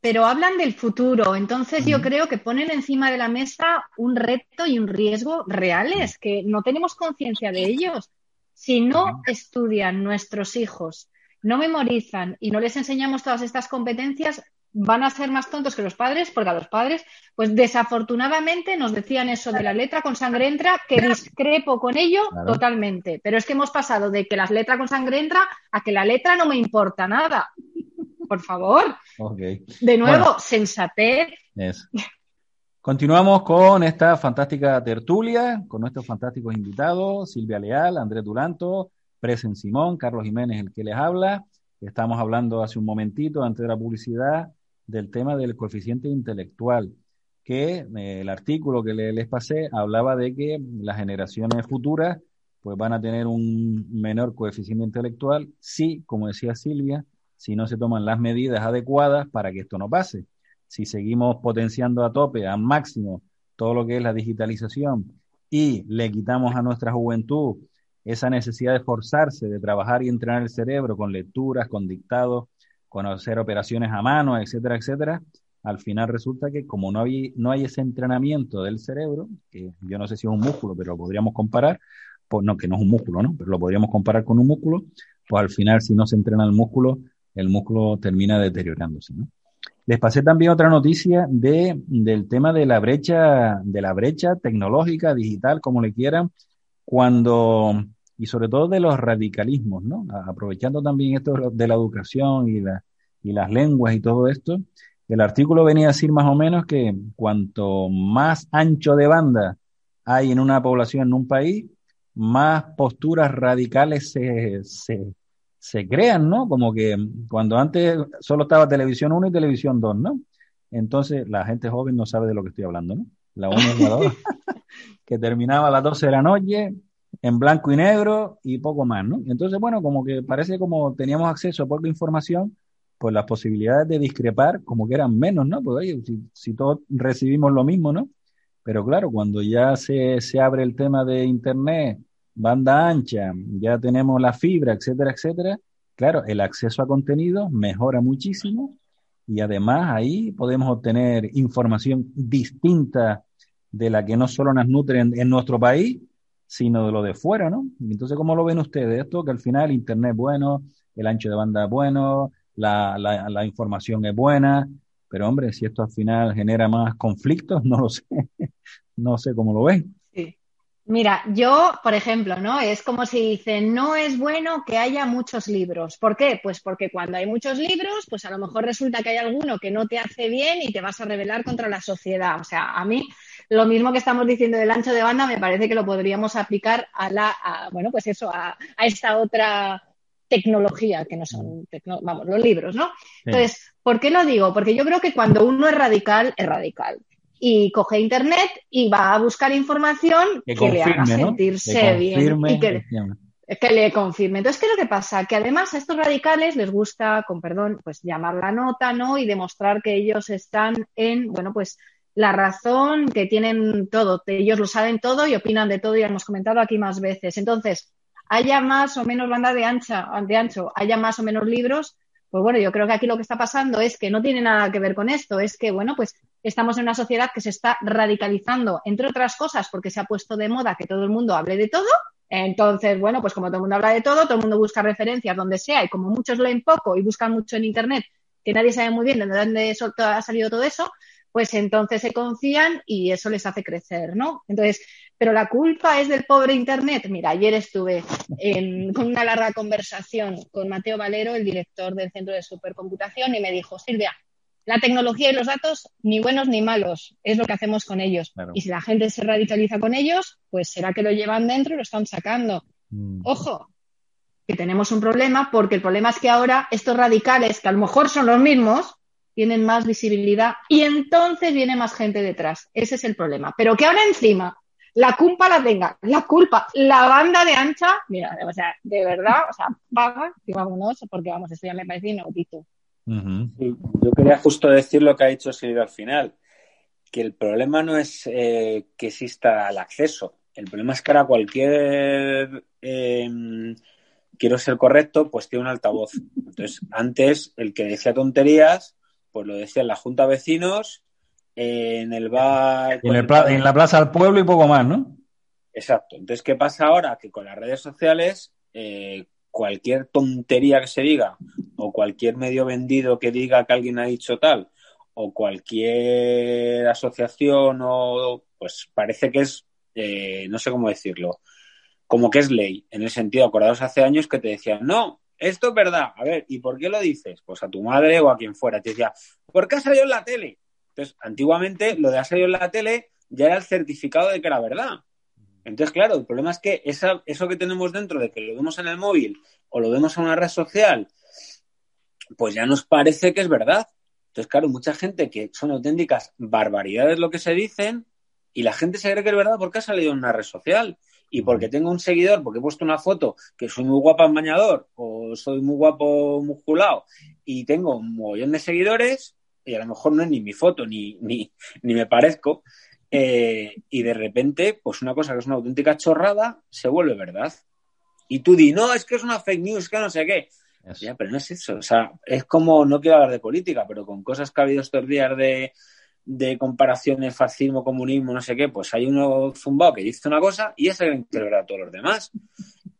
pero hablan del futuro, entonces yo creo que ponen encima de la mesa un reto y un riesgo reales, que no tenemos conciencia de ellos. Si no estudian nuestros hijos no memorizan y no les enseñamos todas estas competencias, van a ser más tontos que los padres, porque a los padres, pues desafortunadamente nos decían eso de la letra con sangre entra, que discrepo con ello totalmente. Pero es que hemos pasado de que la letra con sangre entra a que la letra no me importa nada. Por favor. De nuevo, sensatez. Continuamos con esta fantástica tertulia, con nuestros fantásticos invitados, Silvia Leal, Andrés Duranto, Presen Simón, Carlos Jiménez, el que les habla. Estamos hablando hace un momentito, antes de la publicidad, del tema del coeficiente intelectual, que eh, el artículo que les, pasé hablaba de que las generaciones futuras pues van a tener un menor coeficiente intelectual si, como decía Silvia, si no se toman las medidas adecuadas para que esto no pase. Si seguimos potenciando a tope, a máximo, todo lo que es la digitalización y le quitamos a nuestra juventud esa necesidad de esforzarse, de trabajar y entrenar el cerebro con lecturas, con dictados, con hacer operaciones a mano, etcétera, etcétera, al final resulta que como no hay, no hay ese entrenamiento del cerebro, que yo no sé si es un músculo, pero lo podríamos comparar, pues no, que no es un músculo, ¿no? Pero lo podríamos comparar con un músculo, pues al final si no se entrena el músculo, el músculo termina deteriorándose, ¿no? Les pasé también otra noticia de, del tema de la brecha, de la brecha tecnológica, digital, como le quieran, cuando, y sobre todo de los radicalismos, ¿no? Aprovechando también esto de la educación y, la, y las lenguas y todo esto, el artículo venía a decir más o menos que cuanto más ancho de banda hay en una población, en un país, más posturas radicales se, se, se crean, ¿no? Como que cuando antes solo estaba televisión 1 y televisión 2, ¿no? Entonces la gente joven no sabe de lo que estoy hablando, ¿no? La 1 y la 2, que terminaba a las 12 de la noche en blanco y negro y poco más, ¿no? Entonces, bueno, como que parece como teníamos acceso a poca información, pues las posibilidades de discrepar como que eran menos, ¿no? Pues oye, si, si todos recibimos lo mismo, ¿no? Pero claro, cuando ya se, se abre el tema de Internet, banda ancha, ya tenemos la fibra, etcétera, etcétera, claro, el acceso a contenido mejora muchísimo y además ahí podemos obtener información distinta de la que no solo nos nutre en, nuestro país, sino de lo de fuera, ¿no? Entonces, ¿cómo lo ven ustedes? Esto que al final Internet es bueno, el ancho de banda es bueno, la, la, la información es buena, pero hombre, si esto al final genera más conflictos, no lo sé, no sé cómo lo ven. Mira, yo, por ejemplo, ¿no? Es como si dicen, no es bueno que haya muchos libros. ¿Por qué? Pues porque cuando hay muchos libros, pues a lo mejor resulta que hay alguno que no te hace bien y te vas a rebelar contra la sociedad. O sea, a mí lo mismo que estamos diciendo del ancho de banda me parece que lo podríamos aplicar a la, bueno, pues eso, a, esta otra tecnología que no son, vamos, los libros, ¿no? Entonces, ¿por qué lo digo? Porque yo creo que cuando uno es radical, es radical y coge internet y va a buscar información que, le haga sentirse bien y que, que, le confirme. Entonces, ¿qué es lo que pasa? Que además a estos radicales les gusta, con perdón, pues llamar la nota, ¿no? Y demostrar que ellos están en, bueno, pues la razón, que tienen todo, ellos lo saben todo y opinan de todo y hemos comentado aquí más veces. Entonces, haya más o menos banda de ancha, de ancho, haya más o menos libros, pues bueno, yo creo que aquí lo que está pasando es que no tiene nada que ver con esto, es que, bueno, pues estamos en una sociedad que se está radicalizando, entre otras cosas, porque se ha puesto de moda que todo el mundo hable de todo. Entonces, bueno, pues como todo el mundo habla de todo, todo el mundo busca referencias donde sea y como muchos leen poco y buscan mucho en Internet, que nadie sabe muy bien de dónde ha salido todo eso, pues entonces se confían y eso les hace crecer, ¿no? Entonces, pero la culpa es del pobre Internet. Mira, ayer estuve en, con una larga conversación con Mateo Valero, el director del Centro de Supercomputación, y me dijo, Silvia, la tecnología y los datos, ni buenos ni malos, es lo que hacemos con ellos. Y si la gente se radicaliza con ellos, pues será que lo llevan dentro y lo están sacando. Mm. Ojo, que tenemos un problema, porque el problema es que ahora estos radicales, que a lo mejor son los mismos, tienen más visibilidad y entonces viene más gente detrás. Ese es el problema. Pero que ahora encima la culpa la tenga, la culpa, la banda de ancha, mira, o sea, de verdad, o sea, paga y vámonos, porque vamos, esto ya me parece inaudito yo quería justo decir lo que ha dicho Silvia al final, que el problema no es eh, que exista el acceso, el problema es que ahora cualquier em, quiero ser correcto, pues tiene un altavoz. Entonces, antes el que decía tonterías, pues lo decía en la Junta de Vecinos, en el bar. En, en la Plaza del Pueblo y poco más, ¿no? Exacto. Entonces, ¿qué pasa ahora? Que con las redes sociales, eh, cualquier tontería que se diga o cualquier medio vendido que diga que alguien ha dicho tal o cualquier asociación o pues parece que es eh, no sé cómo decirlo como que es ley en el sentido acordados hace años que te decían no esto es verdad. A ver y por qué lo dices pues a tu madre o a quien fuera. Te decía ¿por qué ha salido en la tele? entonces antiguamente lo de ha salido en la tele ya era el certificado de que era verdad. Entonces, claro, el problema es que eso que tenemos dentro de que lo vemos en el móvil o lo vemos en una red social, pues ya nos parece que es verdad. Entonces, claro, mucha gente que son auténticas barbaridades lo que se dicen y la gente se cree que es verdad porque ha salido en una red social y porque tengo un seguidor, porque he puesto una foto que soy muy guapa en bañador o soy muy guapo musculado y tengo un mogollón de seguidores y a lo mejor no es ni mi foto ni, ni, ni me parezco, eh, y de repente, pues una cosa que es una auténtica chorrada se vuelve verdad. Y tú di, no, es que es una fake news, que no sé qué. Ya, pero no es eso. O sea, es como, no quiero hablar de política, pero con cosas que ha habido estos días de, de comparaciones, fascismo, comunismo, no sé qué, pues hay uno zumbao que dice una cosa y es el que a todos los demás.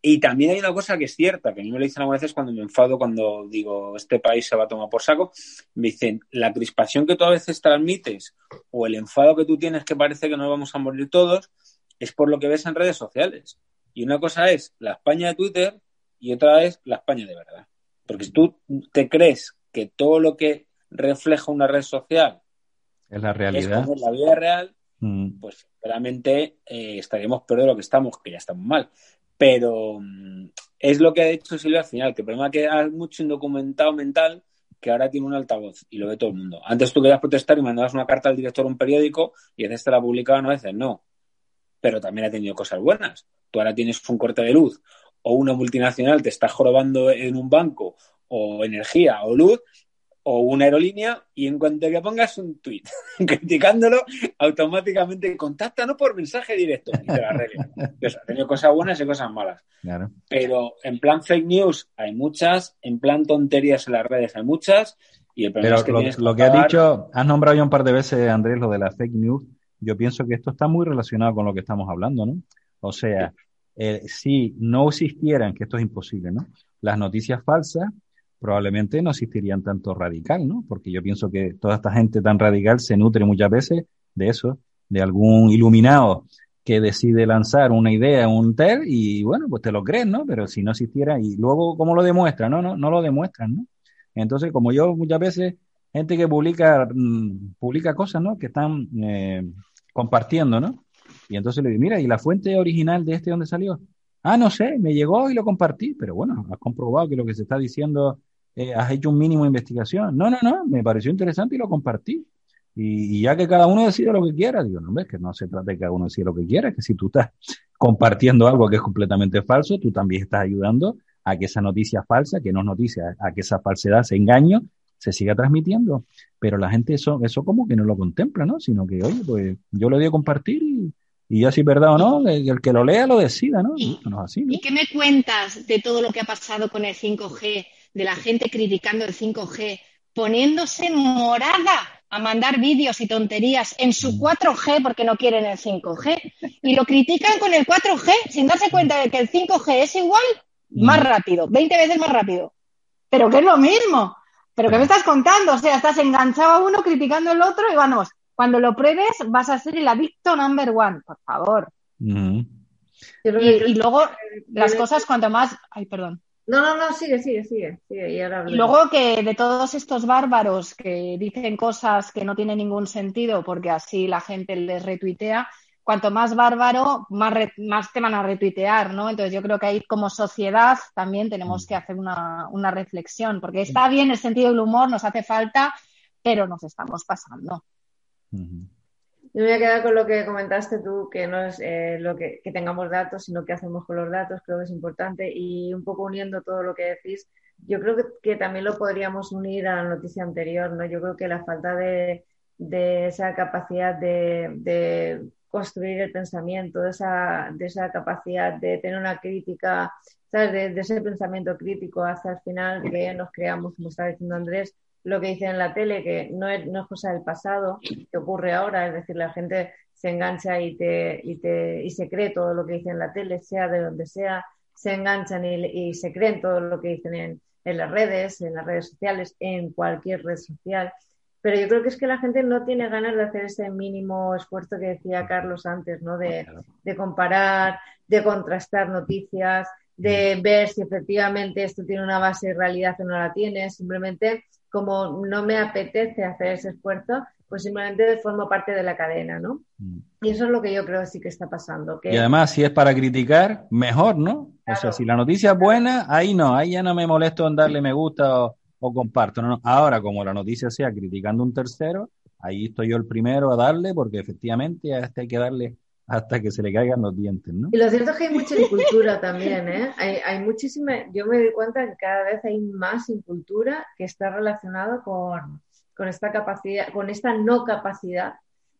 Y también hay una cosa que es cierta, que a mí me lo dicen algunas veces cuando me enfado, cuando digo, este país se va a tomar por saco, me dicen, la crispación que tú a veces transmites o el enfado que tú tienes que parece que nos vamos a morir todos, es por lo que ves en redes sociales. Y una cosa es la España de Twitter y otra es la España de verdad. Porque si tú te crees que todo lo que refleja una red social es la realidad, es la vida real, mm. pues realmente eh, estaríamos peor de lo que estamos, que ya estamos mal. Pero mm, es lo que ha dicho Silvia al final, que el problema es que hay mucho indocumentado mental que ahora tiene un altavoz y lo ve todo el mundo. Antes tú querías protestar y mandabas una carta al director de un periódico y a veces te la publicaban, a veces no. Pero también ha tenido cosas buenas. Tú ahora tienes un corte de luz o una multinacional te está jorobando en un banco o energía o luz o una aerolínea y en cuanto que pongas un tweet criticándolo, automáticamente contáctanos por mensaje directo y te la arreglan. ha tenido cosas buenas y cosas malas. Pero en plan fake news hay muchas, en plan tonterías en las redes hay muchas y el Pero que lo, que lo que has dicho, has nombrado ya un par de veces, Andrés, lo de la fake news. Yo pienso que esto está muy relacionado con lo que estamos hablando, ¿no? O sea, eh, si no existieran, que esto es imposible, ¿no? Las noticias falsas probablemente no existirían tanto radical, ¿no? Porque yo pienso que toda esta gente tan radical se nutre muchas veces de eso, de algún iluminado que decide lanzar una idea, un TER, y bueno, pues te lo crees, ¿no? Pero si no existiera, y luego, ¿cómo lo demuestra? No, no, no lo demuestran, ¿no? Entonces, como yo muchas veces, gente que publica, mm, publica cosas, ¿no? Que están eh, compartiendo, ¿no? Y entonces le digo, mira, ¿y la fuente original de este dónde salió? Ah, no sé, me llegó y lo compartí, pero bueno, has comprobado que lo que se está diciendo, eh, has hecho un mínimo de investigación. No, no, no, me pareció interesante y lo compartí. Y, ya que cada uno decide lo que quiera, digo, no ves que no se trata de que cada uno decida lo que quiera, que si tú estás compartiendo algo que es completamente falso, tú también estás ayudando a que esa noticia falsa, que no es noticia, a que esa falsedad, ese engaño, se siga transmitiendo. Pero la gente eso, eso como que no lo contempla, ¿no? Sino que, oye, pues yo lo doy a compartir y, ya si es verdad o no, el, que lo lea lo decida, ¿no? ¿Y, qué me cuentas de todo lo que ha pasado con el 5G, de la gente criticando el 5G, poniéndose morada a mandar vídeos y tonterías en su 4G mm. porque no quieren el 5G y lo critican con el 4G sin darse cuenta de que el 5G es igual, más mm. rápido, 20 veces más rápido. Pero que es lo mismo. ¿Pero qué me estás contando? O sea, estás enganchado a uno criticando al otro y vamos, cuando lo pruebes vas a ser el adicto number one, por favor. y, luego las cosas cuanto más... Ay, perdón. No, no, no, sigue, sigue, sigue. y, luego que de todos estos bárbaros que dicen cosas que no tienen ningún sentido porque así la gente les retuitea, cuanto más bárbaro, más, más te van a retuitear, ¿no? Entonces yo creo que ahí como sociedad también tenemos que hacer una, una reflexión, porque está bien el sentido del humor, nos hace falta, pero nos estamos pasando. Yo me voy a quedar con lo que comentaste tú, que no es eh, lo que, tengamos datos, sino qué hacemos con los datos, creo que es importante. Y un poco uniendo todo lo que decís, yo creo que, también lo podríamos unir a la noticia anterior, ¿no? Yo creo que la falta de, esa capacidad de, construir el pensamiento, de esa, de esa capacidad de tener una crítica, ¿sabes? De, de, ese pensamiento crítico hasta el final que nos creamos, como estaba diciendo Andrés, lo que dicen en la tele, que no es, no es cosa del pasado, que ocurre ahora, es decir, la gente se engancha y, te, y, te, y se cree todo lo que dicen en la tele, sea de donde sea, se enganchan y, se creen todo lo que dicen en, en, las redes, en las redes sociales, en cualquier red social. Pero yo creo que es que la gente no tiene ganas de hacer ese mínimo esfuerzo que decía Carlos antes, ¿no? De, de comparar, de contrastar noticias, de mm. ver si efectivamente esto tiene una base de realidad o no la tiene. Simplemente como no me apetece hacer ese esfuerzo, pues simplemente formo parte de la cadena, ¿no? Mm. Y eso es lo que yo creo que sí que está pasando. Y además, si es para criticar, mejor, ¿no? O sea, si la noticia es buena, ahí no, ahí ya no me molesto en darle me gusta o, comparto. No, Ahora, como la noticia sea criticando un tercero, ahí estoy yo el primero a darle, porque efectivamente a este hay que darle hasta que se le caigan los dientes, ¿no? Y lo cierto es que hay mucha incultura también, ¿eh? Hay, hay, muchísima, yo me doy cuenta que cada vez hay más incultura que está relacionada con, con esta capacidad, con esta no capacidad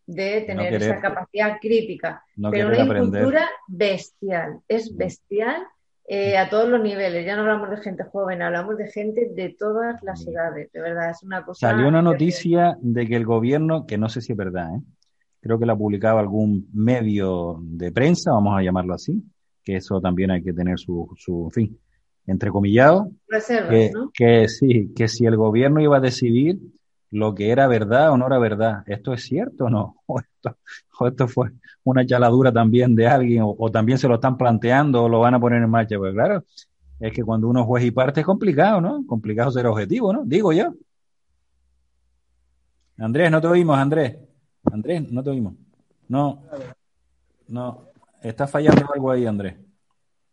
de tener esa capacidad crítica. pero una incultura bestial, es bestial eh, a todos los niveles. Ya no hablamos de gente joven, hablamos de gente de todas las edades. De verdad, es una cosa. Salió una noticia de que el gobierno, que no sé si es verdad, ¿eh? Creo que la publicaba algún medio de prensa, vamos a llamarlo así, que eso también hay que tener su, su fin, entrecomillado, Reservas, que, ¿no? que sí, que si el gobierno iba a decidir lo que era verdad o no era verdad, ¿esto es cierto o no? O esto, o esto fue una chaladura también de alguien, o, o también se lo están planteando o lo van a poner en marcha, pues claro, es que cuando uno juez y parte es complicado, ¿no? Complicado ser objetivo, ¿no? Digo yo. Andrés, no te oímos, Andrés. Andrés, no te oímos. No, no, está fallando algo ahí, Andrés.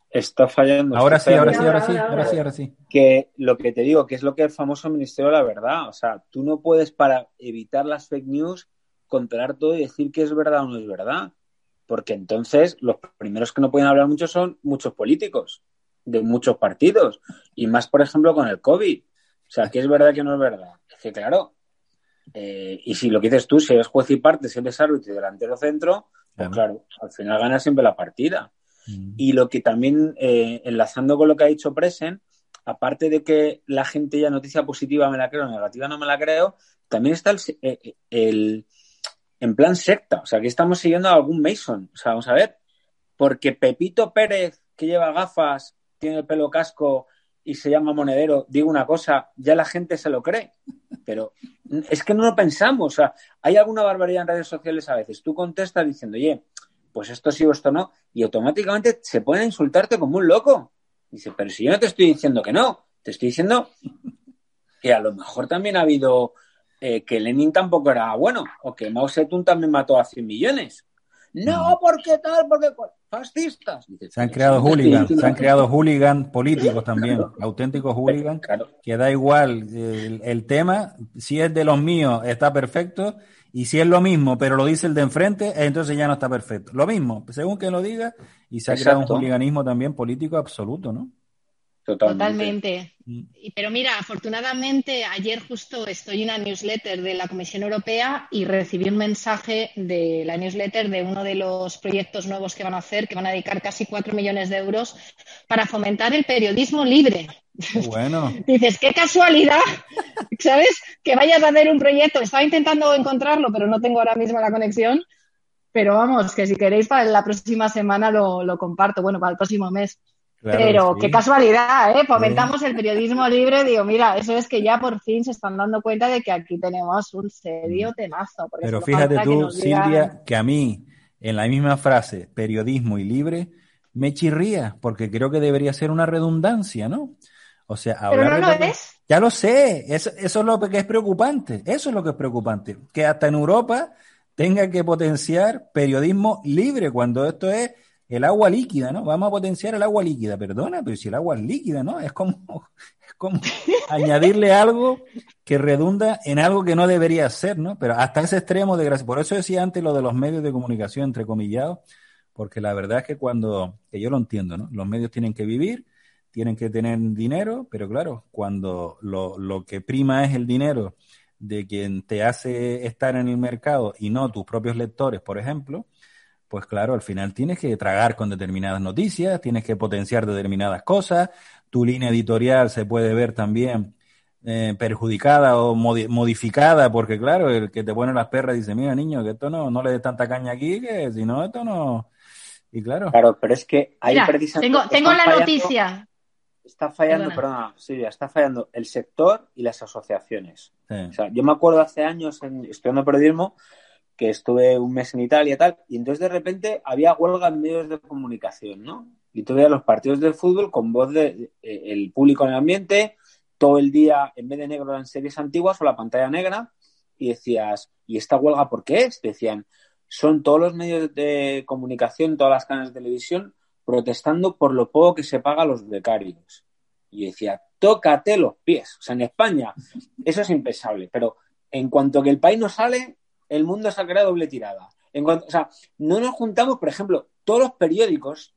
Está fallando. Ahora está sí, ahora sí, fallando. ahora sí, ahora sí, ahora sí. Que lo que te digo, que es lo que el famoso Ministerio de la Verdad. O sea, tú no puedes, para evitar las fake news, controlar todo y decir que es verdad o no es verdad. Porque entonces los primeros que no pueden hablar mucho son muchos políticos de muchos partidos. Y más, por ejemplo, con el COVID. O sea, que es verdad que no es verdad. Es que, claro, eh, y si lo que dices tú, si eres juez y parte, si eres árbitro y delantero centro, pues Claro. al final gana siempre la partida. Mm. Y lo que también, eh, enlazando con lo que ha dicho Presen, aparte de que la gente ya noticia positiva me la creo, negativa no me la creo, también está el, eh, el- en plan secta. O sea, que estamos siguiendo a algún Mason. O sea, vamos a ver. Porque Pepito Pérez, que lleva gafas, tiene el pelo casco y se llama monedero, digo una cosa, ya la gente se lo cree. Pero es que no lo pensamos. O sea, hay alguna barbaridad en redes sociales a veces. Tú contestas diciendo, oye, pues esto sí o esto no, y automáticamente se a insultarte como un loco. Dice, pero si yo no te estoy diciendo que no, te estoy diciendo que a lo mejor también ha habido eh, que Lenin tampoco era bueno, o que Mao Zedong también mató a 100 millones. No, porque tal, porque fascistas. Se han creado hooligans, se han creado hooligans políticos también, auténticos hooligans, Claro, que da igual el, el tema, si es de los míos está perfecto, y si es lo mismo, pero lo dice el de enfrente, entonces ya no está perfecto. Lo mismo, según que lo diga, y se ha creado un hooliganismo también político absoluto, ¿no? Totalmente. Totalmente. Mm. Y- Pero mira, afortunadamente ayer justo estoy en una newsletter de la Comisión Europea y recibí un mensaje de la newsletter de uno de los proyectos nuevos que van a hacer, que van a dedicar casi cuatro millones de euros para fomentar el periodismo libre. Bueno. Dices, qué casualidad, ¿sabes? Que vayas a hacer un proyecto. Estaba intentando encontrarlo, pero no tengo ahora mismo la conexión. Pero vamos, que si queréis para la próxima semana lo, lo comparto, bueno, para el próximo mes. Claro Pero que qué casualidad, ¿eh? Fomentamos el periodismo libre. Digo, mira, eso es que ya por fin se están dando cuenta de que aquí tenemos un serio temazo. Mm. Pero solo fíjate que tú, digan- Silvia, que a mí, en la misma frase, periodismo y libre, me chirría, porque creo que debería ser una redundancia, ¿no? O sea, Pero no lo es. Ya lo sé, eso, eso es lo que es preocupante, eso es lo que es preocupante, que hasta en Europa tenga que potenciar periodismo libre cuando esto es el agua líquida, ¿no? Vamos a potenciar el agua líquida, perdona, pero si el agua es líquida, ¿no? Es como, es como añadirle algo que redunda en algo que no debería ser, ¿no? Pero hasta ese extremo de gracia. Por eso decía antes lo de los medios de comunicación, entre comillados, porque la verdad es que cuando, que yo lo entiendo, ¿no? Los medios tienen que vivir, tienen que tener dinero, pero claro, cuando lo, lo que prima es el dinero de quien te hace estar en el mercado y no tus propios lectores, por ejemplo, pues claro, al final tienes que tragar con determinadas noticias, tienes que potenciar determinadas cosas, tu línea editorial se puede ver también eh, perjudicada o modi- modificada, porque claro, el que te pone las perras dice, mira niño, que esto no, no le des tanta caña aquí, que si no, esto no... Y claro, Claro, pero es que ahí Mira, precisamente tengo, la fallando- noticia. Está fallando, Perdona. perdona, Silvia, está fallando el sector y las asociaciones. sí. O sea, yo me acuerdo hace años en, estudiando periodismo que estuve un mes en Italia y tal, y entonces de repente había huelga en medios de comunicación, ¿no? Y tú veías los partidos de fútbol con voz de eh, el público en el ambiente, todo el día, en vez de negro eran series antiguas o la pantalla negra, y decías, ¿y esta huelga por qué es? Decían, son todos los medios de comunicación, todas las canales de televisión, protestando por lo poco que se paga a los becarios. Y decía, tócate los pies. O sea, en España eso es impensable, pero en cuanto que el país no sale, el mundo creado doble tirada. En cuanto, o sea, no nos juntamos, por ejemplo, todos los periódicos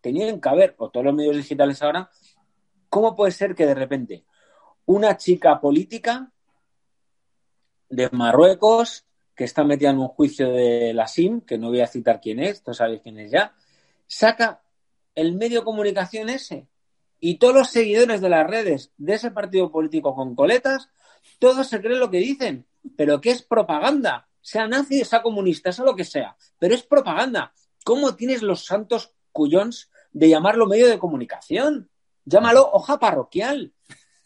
tenían que haber, o todos los medios digitales ahora, ¿cómo puede ser que de repente una chica política de Marruecos, que está metida en un juicio de la SIM, que no voy a citar quién es, tú sabéis quién es ya, saca el medio de comunicación ese. Y todos los seguidores de las redes de ese partido político con coletas, todos se creen lo que dicen, pero que es propaganda, sea nazi, sea comunista, sea lo que sea, pero es propaganda. ¿Cómo tienes los santos cuyons de llamarlo medio de comunicación? Llámalo hoja parroquial,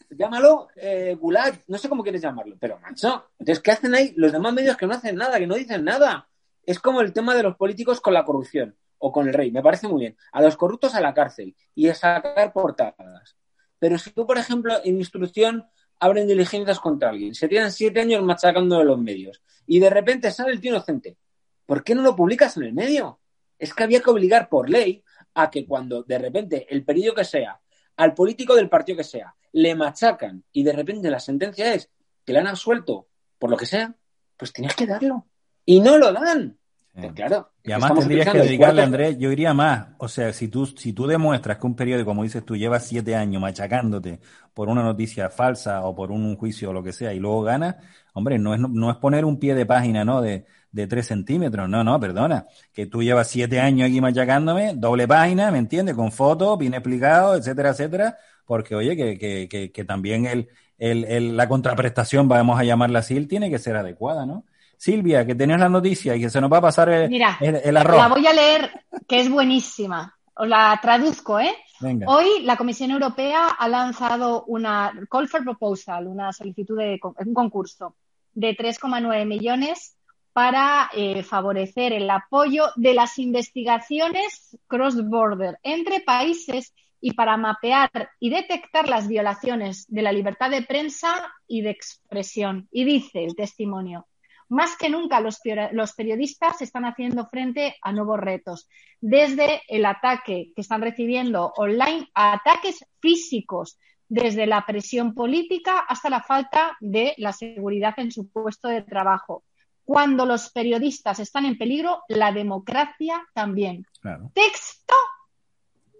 llámalo eh, gulag, no sé cómo quieres llamarlo, pero macho, entonces, ¿qué hacen ahí los demás medios que no hacen nada, que no dicen nada? Es como el tema de los políticos con la corrupción o con el rey, me parece muy bien. A los corruptos a la cárcel y a sacar portadas. Pero si tú, por ejemplo, en instrucción abren diligencias contra alguien, se tienen siete años machacando de los medios y de repente sale el tío inocente, ¿por qué no lo publicas en el medio? Es que había que obligar por ley a que cuando de repente el periodo que sea, al político del partido que sea, le machacan y de repente la sentencia es que le han absuelto por lo que sea, pues tienes que darlo. Y no lo dan. Pues claro. Y además tendrías que dedicarle, Andrés, yo iría más. O sea, si tú, si tú demuestras que un periódico, como dices tú, lleva siete años machacándote por una noticia falsa o por un juicio o lo que sea y luego ganas, hombre, no es, no es poner un pie de página, ¿no? De, de tres centímetros. No, no, perdona. Que tú llevas siete años aquí machacándome, doble página, ¿me entiendes? Con fotos, bien explicado, etcétera, etcétera. Porque, oye, que, que, que, que también el, el, el, la contraprestación, vamos a llamarla así, tiene que ser adecuada, ¿no? Silvia, que tenías la noticia y que se nos va a pasar el, Mira, el, arroz. La voy a leer, que es buenísima. Os la traduzco, ¿eh? Venga. Hoy la Comisión Europea ha lanzado una call for proposal, una solicitud de un concurso de 3,9 millones para eh, favorecer el apoyo de las investigaciones cross-border entre países y para mapear y detectar las violaciones de la libertad de prensa y de expresión. Y dice el testimonio, más que nunca los, los, periodistas están haciendo frente a nuevos retos, desde el ataque que están recibiendo online a ataques físicos, desde la presión política hasta la falta de la seguridad en su puesto de trabajo. Cuando los periodistas están en peligro, la democracia también. Claro. Texto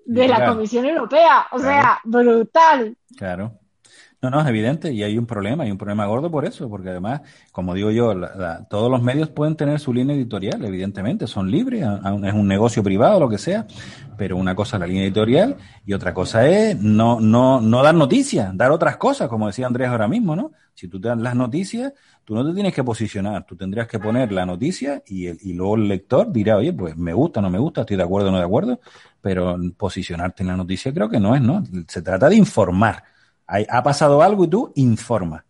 de la Comisión Europea, o claro. sea, brutal. Claro. No, no, es evidente y hay un problema, hay un problema gordo por eso, porque además, como digo yo, la, todos los medios pueden tener su línea editorial, evidentemente, son libres, es un negocio privado, lo que sea, pero una cosa es la línea editorial y otra cosa es no, no, no dar noticias, dar otras cosas, como decía Andrés ahora mismo, ¿no? Si tú te das las noticias, tú no te tienes que posicionar, tú tendrías que poner la noticia y, el, y luego el lector dirá, oye, pues me gusta, no me gusta, estoy de acuerdo, no de acuerdo, pero posicionarte en la noticia creo que no es, ¿no? Se trata de informar ha pasado algo y tú informas.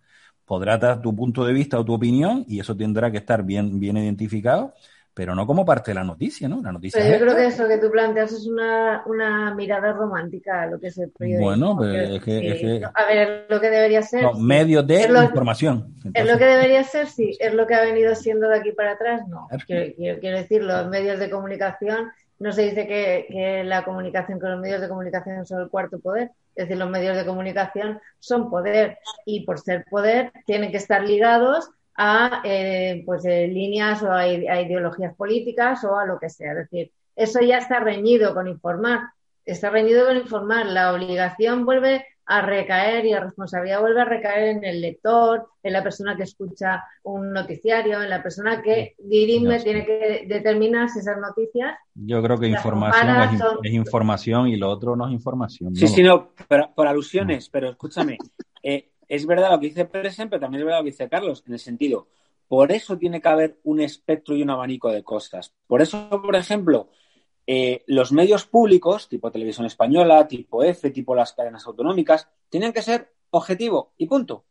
Podrás dar tu punto de vista o tu opinión y eso tendrá que estar bien, bien identificado, pero no como parte de la noticia, ¿no? La noticia pero yo creo que eso que tú planteas es una, una mirada romántica a lo que es el periodismo. Bueno, pero es que, es que, A ver, lo que debería ser. No, medios de lo, información. Entonces, es lo que debería ser, sí. Es lo que ha venido siendo de aquí para atrás, no. Quiero, quiero, quiero decir, los medios de comunicación, no se dice que, que la comunicación con los medios de comunicación son el cuarto poder es decir, los medios de comunicación son poder y por ser poder tienen que estar ligados a eh, pues, eh, líneas o a, a, ideologías políticas o a lo que sea. Es decir, eso ya está reñido con informar. Está reñido con informar. La obligación vuelve a recaer y la responsabilidad vuelve a recaer en el lector, en la persona que escucha un noticiario, en la persona que dirime, no, tiene que determinar si esas noticias. Yo creo que información es, son... es, información y lo otro no es información. Sí, no. sí, no, por, por alusiones, pero escúchame, eh, es verdad lo que dice Presen, pero también es verdad lo que dice Carlos, en el sentido, por eso tiene que haber un espectro y un abanico de cosas. Por eso, por ejemplo, eh, los medios públicos, tipo Televisión Española, tipo F, tipo las cadenas autonómicas, tienen que ser objetivo y punto.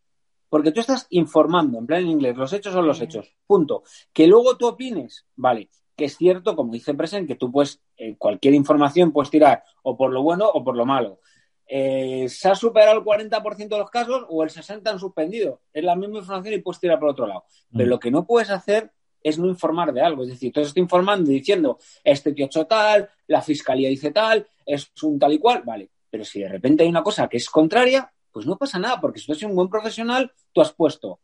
Porque tú estás informando, en plan en inglés, los hechos son los hechos, punto. Que luego tú opines, vale, que es cierto, como dice Presen, que tú puedes, eh, cualquier información puedes tirar o por lo bueno o por lo malo. Eh, ¿Se ha superado el 40% de los casos o el 60% han suspendido? Es la misma información y puedes tirar por otro lado. Mm. Pero lo que no puedes hacer es no informar de algo. Es decir, tú estás informando diciendo, este tío hecho tal, la fiscalía dice tal, es un tal y cual, vale. Pero si de repente hay una cosa que es contraria, pues no pasa nada, porque si tú eres un buen profesional, tú has puesto,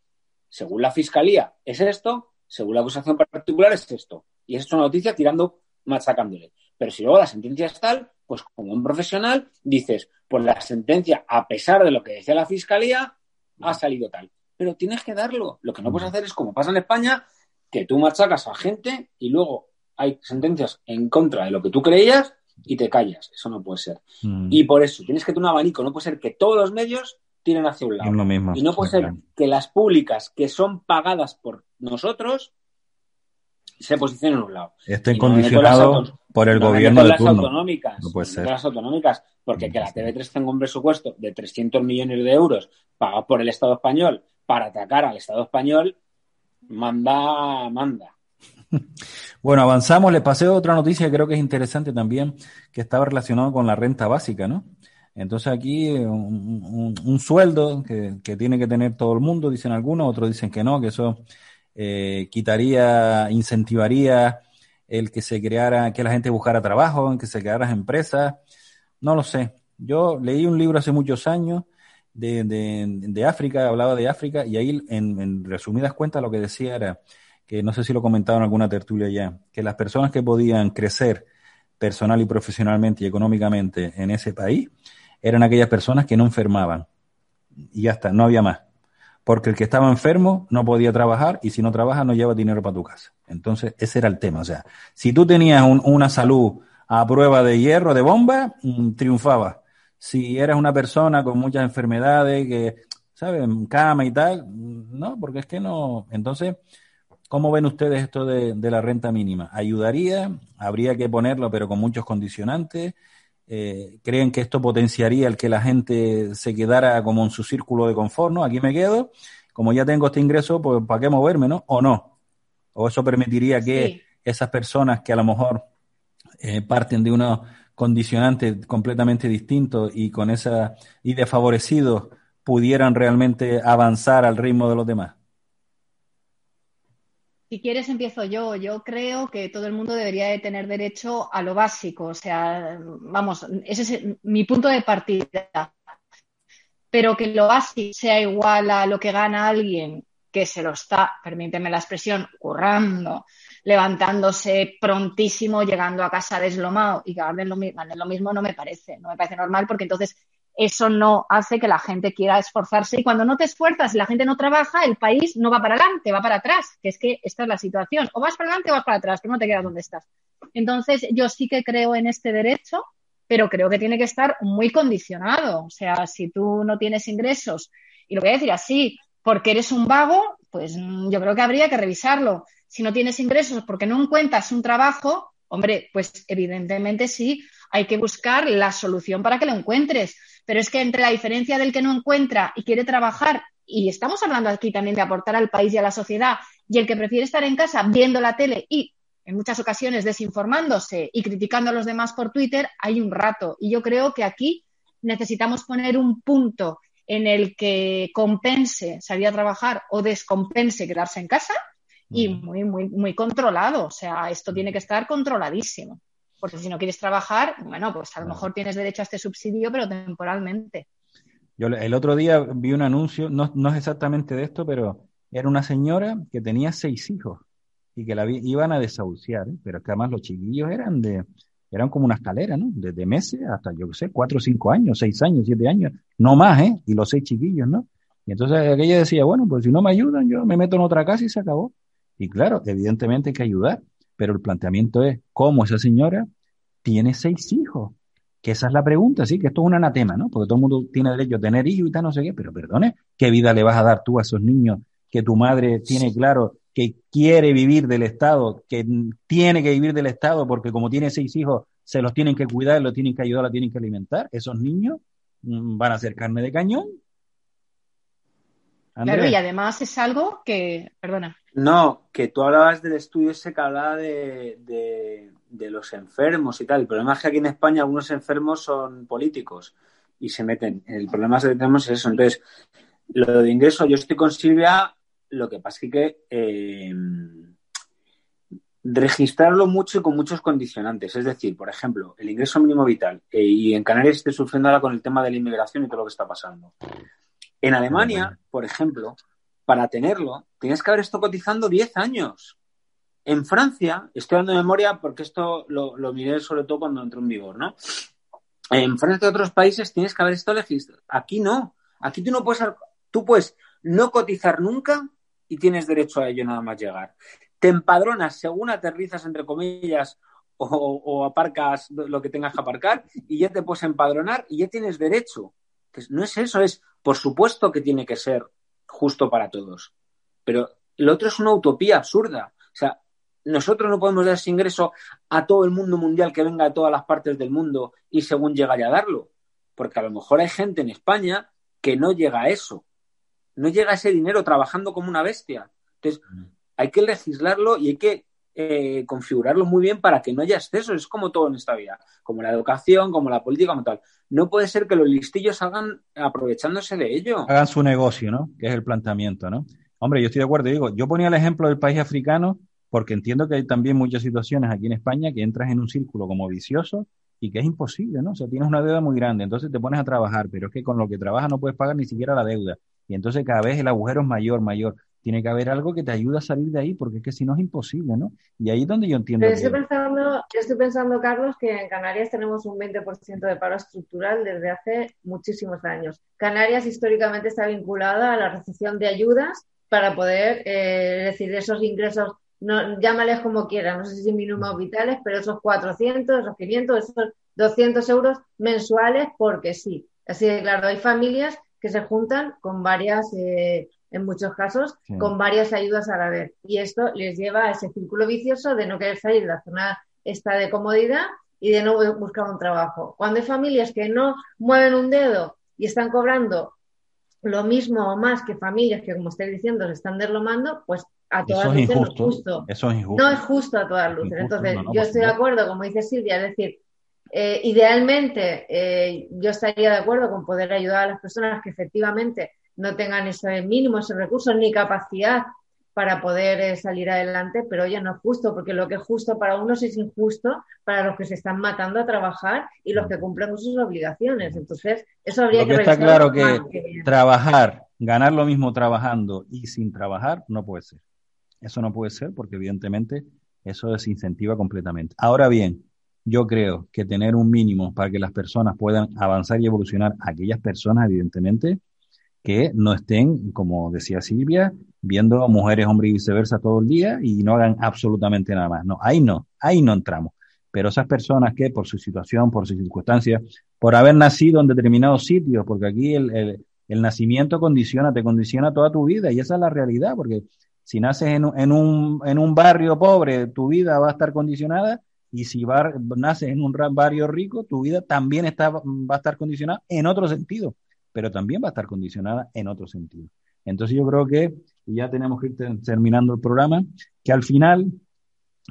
según la fiscalía, es esto, según la acusación particular, es esto. Y es una noticia tirando, machacándole. Pero si luego la sentencia es tal, pues como un profesional dices, pues la sentencia, a pesar de lo que decía la fiscalía, ha salido tal. Pero tienes que darlo. Lo que no puedes hacer es, como pasa en España, que tú machacas a gente y luego hay sentencias en contra de lo que tú creías y te callas. Eso no puede ser. Mm. Y por eso tienes que tener un abanico. No puede ser que todos los medios tienen hacia un lado. y no puede ser que las públicas que son pagadas por nosotros se posicionen en un lado. Estén condicionados por el gobierno de las autonómicas. No puede ser. Las autonómicas, porque que la TV3 tenga un presupuesto de 300 millones de euros pagado por el Estado español para atacar al Estado español, manda, manda. Bueno, avanzamos. Le pasé otra noticia que creo que es interesante también, que estaba relacionado con la renta básica, ¿no? Entonces aquí un, sueldo que, tiene que tener todo el mundo, dicen algunos, otros dicen que no, que eso eh, quitaría, incentivaría el que se creara, que la gente buscara trabajo, que se crearan empresas. No lo sé. Yo leí un libro hace muchos años de, de, África, hablaba de África, y ahí en, resumidas cuentas lo que decía era que no sé si lo comentaba en alguna tertulia ya, que las personas que podían crecer personal y profesionalmente y económicamente en ese país eran aquellas personas que no enfermaban. Y ya está, no había más. Porque el que estaba enfermo no podía trabajar y si no trabaja no lleva dinero para tu casa. Entonces, ese era el tema. O sea, si tú tenías una salud a prueba de hierro, de bomba, mm, triunfaba. Si eras una persona con muchas enfermedades, que, ¿sabes? Cama y tal, no, porque es que no. Entonces, ¿Cómo ven ustedes esto de, la renta mínima? ¿Ayudaría? ¿Habría que ponerlo, pero con muchos condicionantes? Eh, ¿Creen que esto potenciaría el que la gente se quedara como en su círculo de confort? ¿no? Aquí me quedo, como ya tengo este ingreso, pues ¿para qué moverme? ¿no? ¿O no? ¿O eso permitiría que esas personas que a lo mejor eh, parten de unos condicionantes completamente distintos y con esa y desfavorecidos pudieran realmente avanzar al ritmo de los demás? Si quieres, empiezo yo. Yo creo que todo el mundo debería de tener derecho a lo básico. O sea, vamos, ese es mi punto de partida. Pero que lo básico sea igual a lo que gana alguien que se lo está, permíteme la expresión, currando, levantándose prontísimo, llegando a casa deslomado y que ganen lo, lo mismo, no me parece. No me parece normal porque entonces eso no hace que la gente quiera esforzarse y cuando no te esfuerzas y la gente no trabaja, el país no va para adelante, va para atrás, que es que esta es la situación. O vas para adelante o vas para atrás, que no te quedas donde estás. Entonces, yo sí que creo en este derecho, pero creo que tiene que estar muy condicionado. O sea, si tú no tienes ingresos, y lo voy a decir así, porque eres un vago, pues yo creo que habría que revisarlo. Si no tienes ingresos porque no encuentras un trabajo, hombre, pues evidentemente sí, hay que buscar la solución para que lo encuentres pero es que entre la diferencia del que no encuentra y quiere trabajar, y estamos hablando aquí también de aportar al país y a la sociedad, y el que prefiere estar en casa viendo la tele y en muchas ocasiones desinformándose y criticando a los demás por Twitter, hay un rato. Y yo creo que aquí necesitamos poner un punto en el que compense salir a trabajar o descompense quedarse en casa y muy, muy, muy controlado. O sea, esto tiene que estar controladísimo porque si no quieres trabajar, bueno, pues a lo mejor tienes derecho a este subsidio, pero temporalmente. Yo el otro día vi un anuncio, no, no es exactamente de esto, pero era una señora que tenía seis hijos y que la iban a desahuciar, ¿eh? pero que además los chiquillos eran de, eran como una escalera, ¿no? Desde meses hasta, yo qué sé, cuatro cinco años, seis años, siete años, no más, ¿eh? Y los seis chiquillos, ¿no? Y entonces aquella decía, bueno, pues si no me ayudan, yo me meto en otra casa y se acabó. Y claro, evidentemente hay que ayudar, pero el planteamiento es cómo esa señora tiene seis hijos. Que esa es la pregunta, sí, que esto es un anatema, ¿no? Porque todo el mundo tiene derecho a tener hijos y tal, no sé qué, pero perdone, ¿qué vida le vas a dar tú a esos niños que tu madre tiene claro que quiere vivir del Estado, que tiene que vivir del Estado porque como tiene seis hijos, se los tienen que cuidar, los tienen que ayudar, los tienen que alimentar? Esos niños mm, van a ser carne de cañón. Claro, y además es algo que, perdona. No, que tú hablabas del estudio ese que hablaba de, de, los enfermos y tal. El problema es que aquí en España algunos enfermos son políticos y se meten. El problema que tenemos es eso. Entonces, lo de ingreso, yo estoy con Silvia, lo que pasa es que eh, registrarlo mucho y con muchos condicionantes. Es decir, por ejemplo, el ingreso mínimo vital. Eh, y en Canarias estoy sufriendo ahora con el tema de la inmigración y todo lo que está pasando. En Alemania, por ejemplo, para tenerlo, tienes que haber estado cotizando 10 años. En Francia, estoy dando memoria porque esto lo, miré sobre todo cuando entró en vigor, ¿no? En Francia y otros países tienes que haber estado registrado. Aquí no. Aquí tú no puedes, tú puedes no cotizar nunca y tienes derecho a ello nada más llegar. Te empadronas según aterrizas, entre comillas, o, aparcas lo que tengas que aparcar y ya te puedes empadronar y ya tienes derecho. no es eso, es por supuesto que tiene que ser justo para todos. Pero lo otro es una utopía absurda. O sea, nosotros no podemos dar ese ingreso a todo el mundo mundial que venga de todas las partes del mundo y según llega a darlo. Porque a lo mejor hay gente en España que no llega a eso. No llega a ese dinero trabajando como una bestia. Entonces, mm. hay que legislarlo y hay que eh, configurarlo muy bien para que no haya excesos. Es como todo en esta vida, como la educación, como la política, como tal. No puede ser que los listillos hagan aprovechándose de ello. Hagan su negocio, ¿no? Que es el planteamiento, ¿no? Hombre, yo estoy de acuerdo. Digo, yo ponía el ejemplo del país africano porque entiendo que hay también muchas situaciones aquí en España que entras en un círculo como vicioso y que es imposible, ¿no? O sea, tienes una deuda muy grande, entonces te pones a trabajar, pero es que con lo que trabajas no puedes pagar ni siquiera la deuda. Y entonces cada vez el agujero es mayor, mayor tiene que haber algo que te ayude a salir de ahí, porque es que si no es imposible, ¿no? Y ahí es donde yo entiendo. estoy, pensando, estoy pensando, Carlos, que en Canarias tenemos un 20% de paro estructural desde hace muchísimos años. Canarias históricamente está vinculada a la recepción de ayudas para poder eh, decir esos ingresos, no, llámales como quieras, no sé si mínimos vitales, pero esos 400, esos 500, esos 200 euros mensuales, porque sí. Así que, claro, hay familias que se juntan con varias eh, en muchos casos, con varias ayudas a la vez. Y esto les lleva a ese círculo vicioso de no querer salir de la zona esta de comodidad y de no buscar un trabajo. Cuando hay familias que no mueven un dedo y están cobrando lo mismo o más que familias que, como estáis diciendo, se están derlomando, pues a todas luces no es justo. Eso es injusto. No es justo a todas luces. Entonces, yo estoy de acuerdo, como dice Silvia, es decir, eh, idealmente eh, yo estaría de acuerdo con poder ayudar a las personas que efectivamente no tengan ese mínimo, esos recursos ni capacidad para poder eh, salir adelante, pero oye, no es justo, porque lo que es justo para unos es injusto para los que se están matando a trabajar y los que cumplen con sus obligaciones. Entonces, eso habría que, Está claro que, trabajar, ganar lo mismo trabajando y sin trabajar, no puede ser. Eso no puede ser porque evidentemente eso desincentiva completamente. Ahora bien, yo creo que tener un mínimo para que las personas puedan avanzar y evolucionar, aquellas personas, evidentemente, que no estén, como decía Silvia, viendo mujeres, hombres y viceversa todo el día y no hagan absolutamente nada más. No, ahí no, ahí no entramos. Pero esas personas que por su situación, por sus circunstancias, por haber nacido en determinados sitios, porque aquí el, el, el nacimiento condiciona, te condiciona toda tu vida y esa es la realidad, porque si naces en, en, un, en un barrio pobre, tu vida va a estar condicionada y si naces en un barrio rico, tu vida también está, va a estar condicionada en otro sentido pero también va a estar condicionada en otro sentido. Entonces yo creo que ya tenemos que ir terminando el programa, que al final,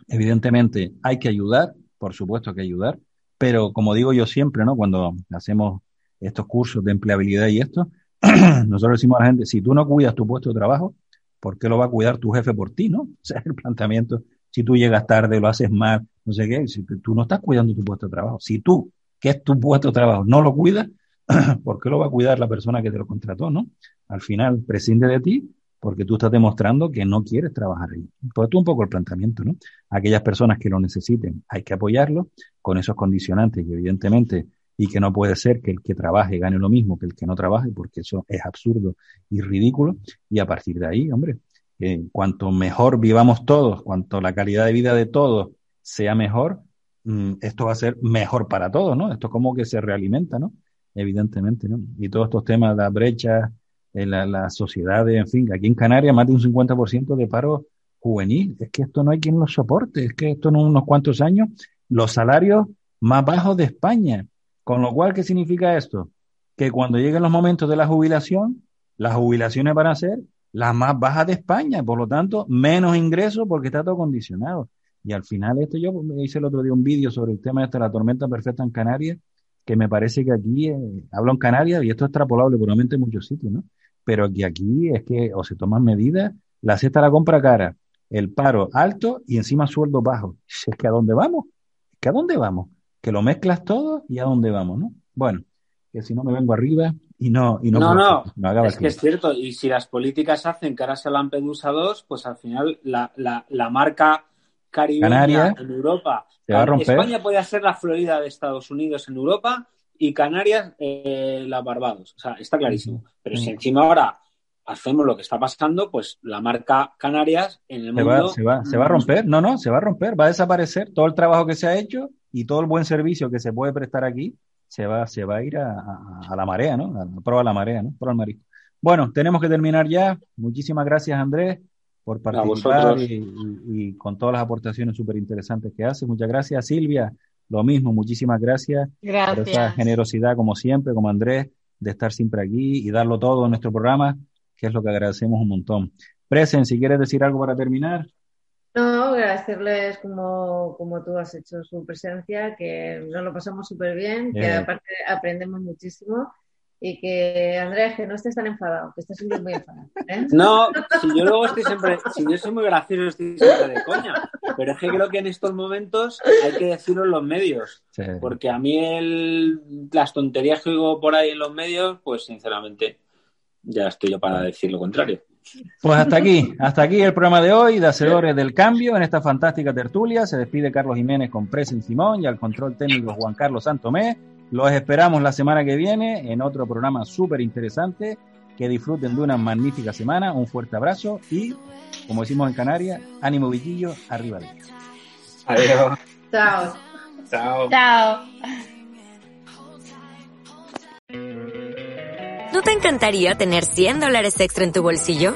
evidentemente, hay que ayudar, por supuesto que ayudar, pero como digo yo siempre, ¿no? Cuando hacemos estos cursos de empleabilidad y esto, nosotros decimos a la gente, si tú no cuidas tu puesto de trabajo, ¿por qué lo va a cuidar tu jefe por ti, no? O sea, el planteamiento, si tú llegas tarde, lo haces mal, no sé qué, si tú no estás cuidando tu puesto de trabajo, si tú, que es tu puesto de trabajo, no lo cuidas, ¿por qué lo va a cuidar la persona que te lo contrató, no? Al final prescinde de ti porque tú estás demostrando que no quieres trabajar ahí. Pues tú un poco el planteamiento, ¿no? Aquellas personas que lo necesiten, hay que apoyarlo con esos condicionantes y evidentemente y que no puede ser que el que trabaje gane lo mismo que el que no trabaje, porque eso es absurdo y ridículo. Y a partir de ahí, hombre, cuanto mejor vivamos todos, cuanto la calidad de vida de todos sea mejor, mm, esto va a ser mejor para todos, ¿no? Esto como que se realimenta, ¿no? Evidentemente, ¿no? Y todos estos temas, la brecha, en la, la sociedad, en fin, aquí en Canarias más de un 50% de paro juvenil. Es que esto no hay quien lo soporte, es que esto en unos cuantos años, los salarios más bajos de España. Con lo cual, ¿qué significa esto? Que cuando lleguen los momentos de la jubilación, las jubilaciones van a ser las más bajas de España, por lo tanto, menos ingresos porque está todo condicionado. Y al final, esto yo hice el otro día un vídeo sobre el tema de la tormenta perfecta en Canarias, que me parece que aquí, eh, hablo en Canarias, y esto es extrapolable probablemente en muchos sitios, ¿no? Pero que aquí es que o se toman medidas, la cesta la compra cara, el paro alto y encima sueldo bajo. Es que a dónde vamos, es que a dónde vamos, que lo mezclas todo y a dónde vamos, ¿no? Bueno, que si no me vengo arriba y no y no no, no, es que es cierto y si las políticas hacen cara a Lampedusa 2 pues al final la, la, la marca caribeña en Europa. España puede ser la Florida de Estados Unidos en Europa y Canarias eh, la Barbados. O sea, está clarísimo. Pero si encima ahora hacemos lo que está pasando, pues la marca Canarias en el se mundo... Va, se, va, se va a romper, no, no, se va a romper, va a desaparecer todo el trabajo que se ha hecho y todo el buen servicio que se puede prestar aquí se va, se va a ir a, a, a la marea, ¿no? A, a la marea, ¿no? Por el marisco. Bueno, tenemos que terminar ya. Muchísimas gracias, Andrés, por participar y, y, y, con todas las aportaciones súper interesantes que hace. Muchas gracias, Silvia. Lo mismo, muchísimas gracias, gracias por esa generosidad, como siempre, como Andrés, de estar siempre aquí y darlo todo en nuestro programa, que es lo que agradecemos un montón. Presen, si quieres decir algo para terminar. No, agradecerles como, como tú has hecho su presencia, que nos lo pasamos súper bien, que eh. aparte aprendemos muchísimo y que, Andrés, que no estés tan enfadado, que estés siempre muy enfadado. ¿eh? No, si yo luego estoy siempre, si yo soy muy gracioso, estoy siempre de coña, pero es que creo que en estos momentos hay que decirlo en los medios, sí. porque a mí el, las tonterías que oigo por ahí en los medios, pues sinceramente ya estoy yo para decir lo contrario. Pues hasta aquí, hasta aquí el programa de hoy de Hacedores del Cambio en esta fantástica tertulia. Se despide Carlos Jiménez con Presen Simón y al control técnico Juan Carlos Santomé. Los esperamos la semana que viene en otro programa súper interesante. Que disfruten de una magnífica semana. Un fuerte abrazo y, como decimos en Canarias, ánimo Vitillo, arriba de Adiós. Chao. Chao. Chao. ¿No te encantaría tener 100 dólares extra en tu bolsillo?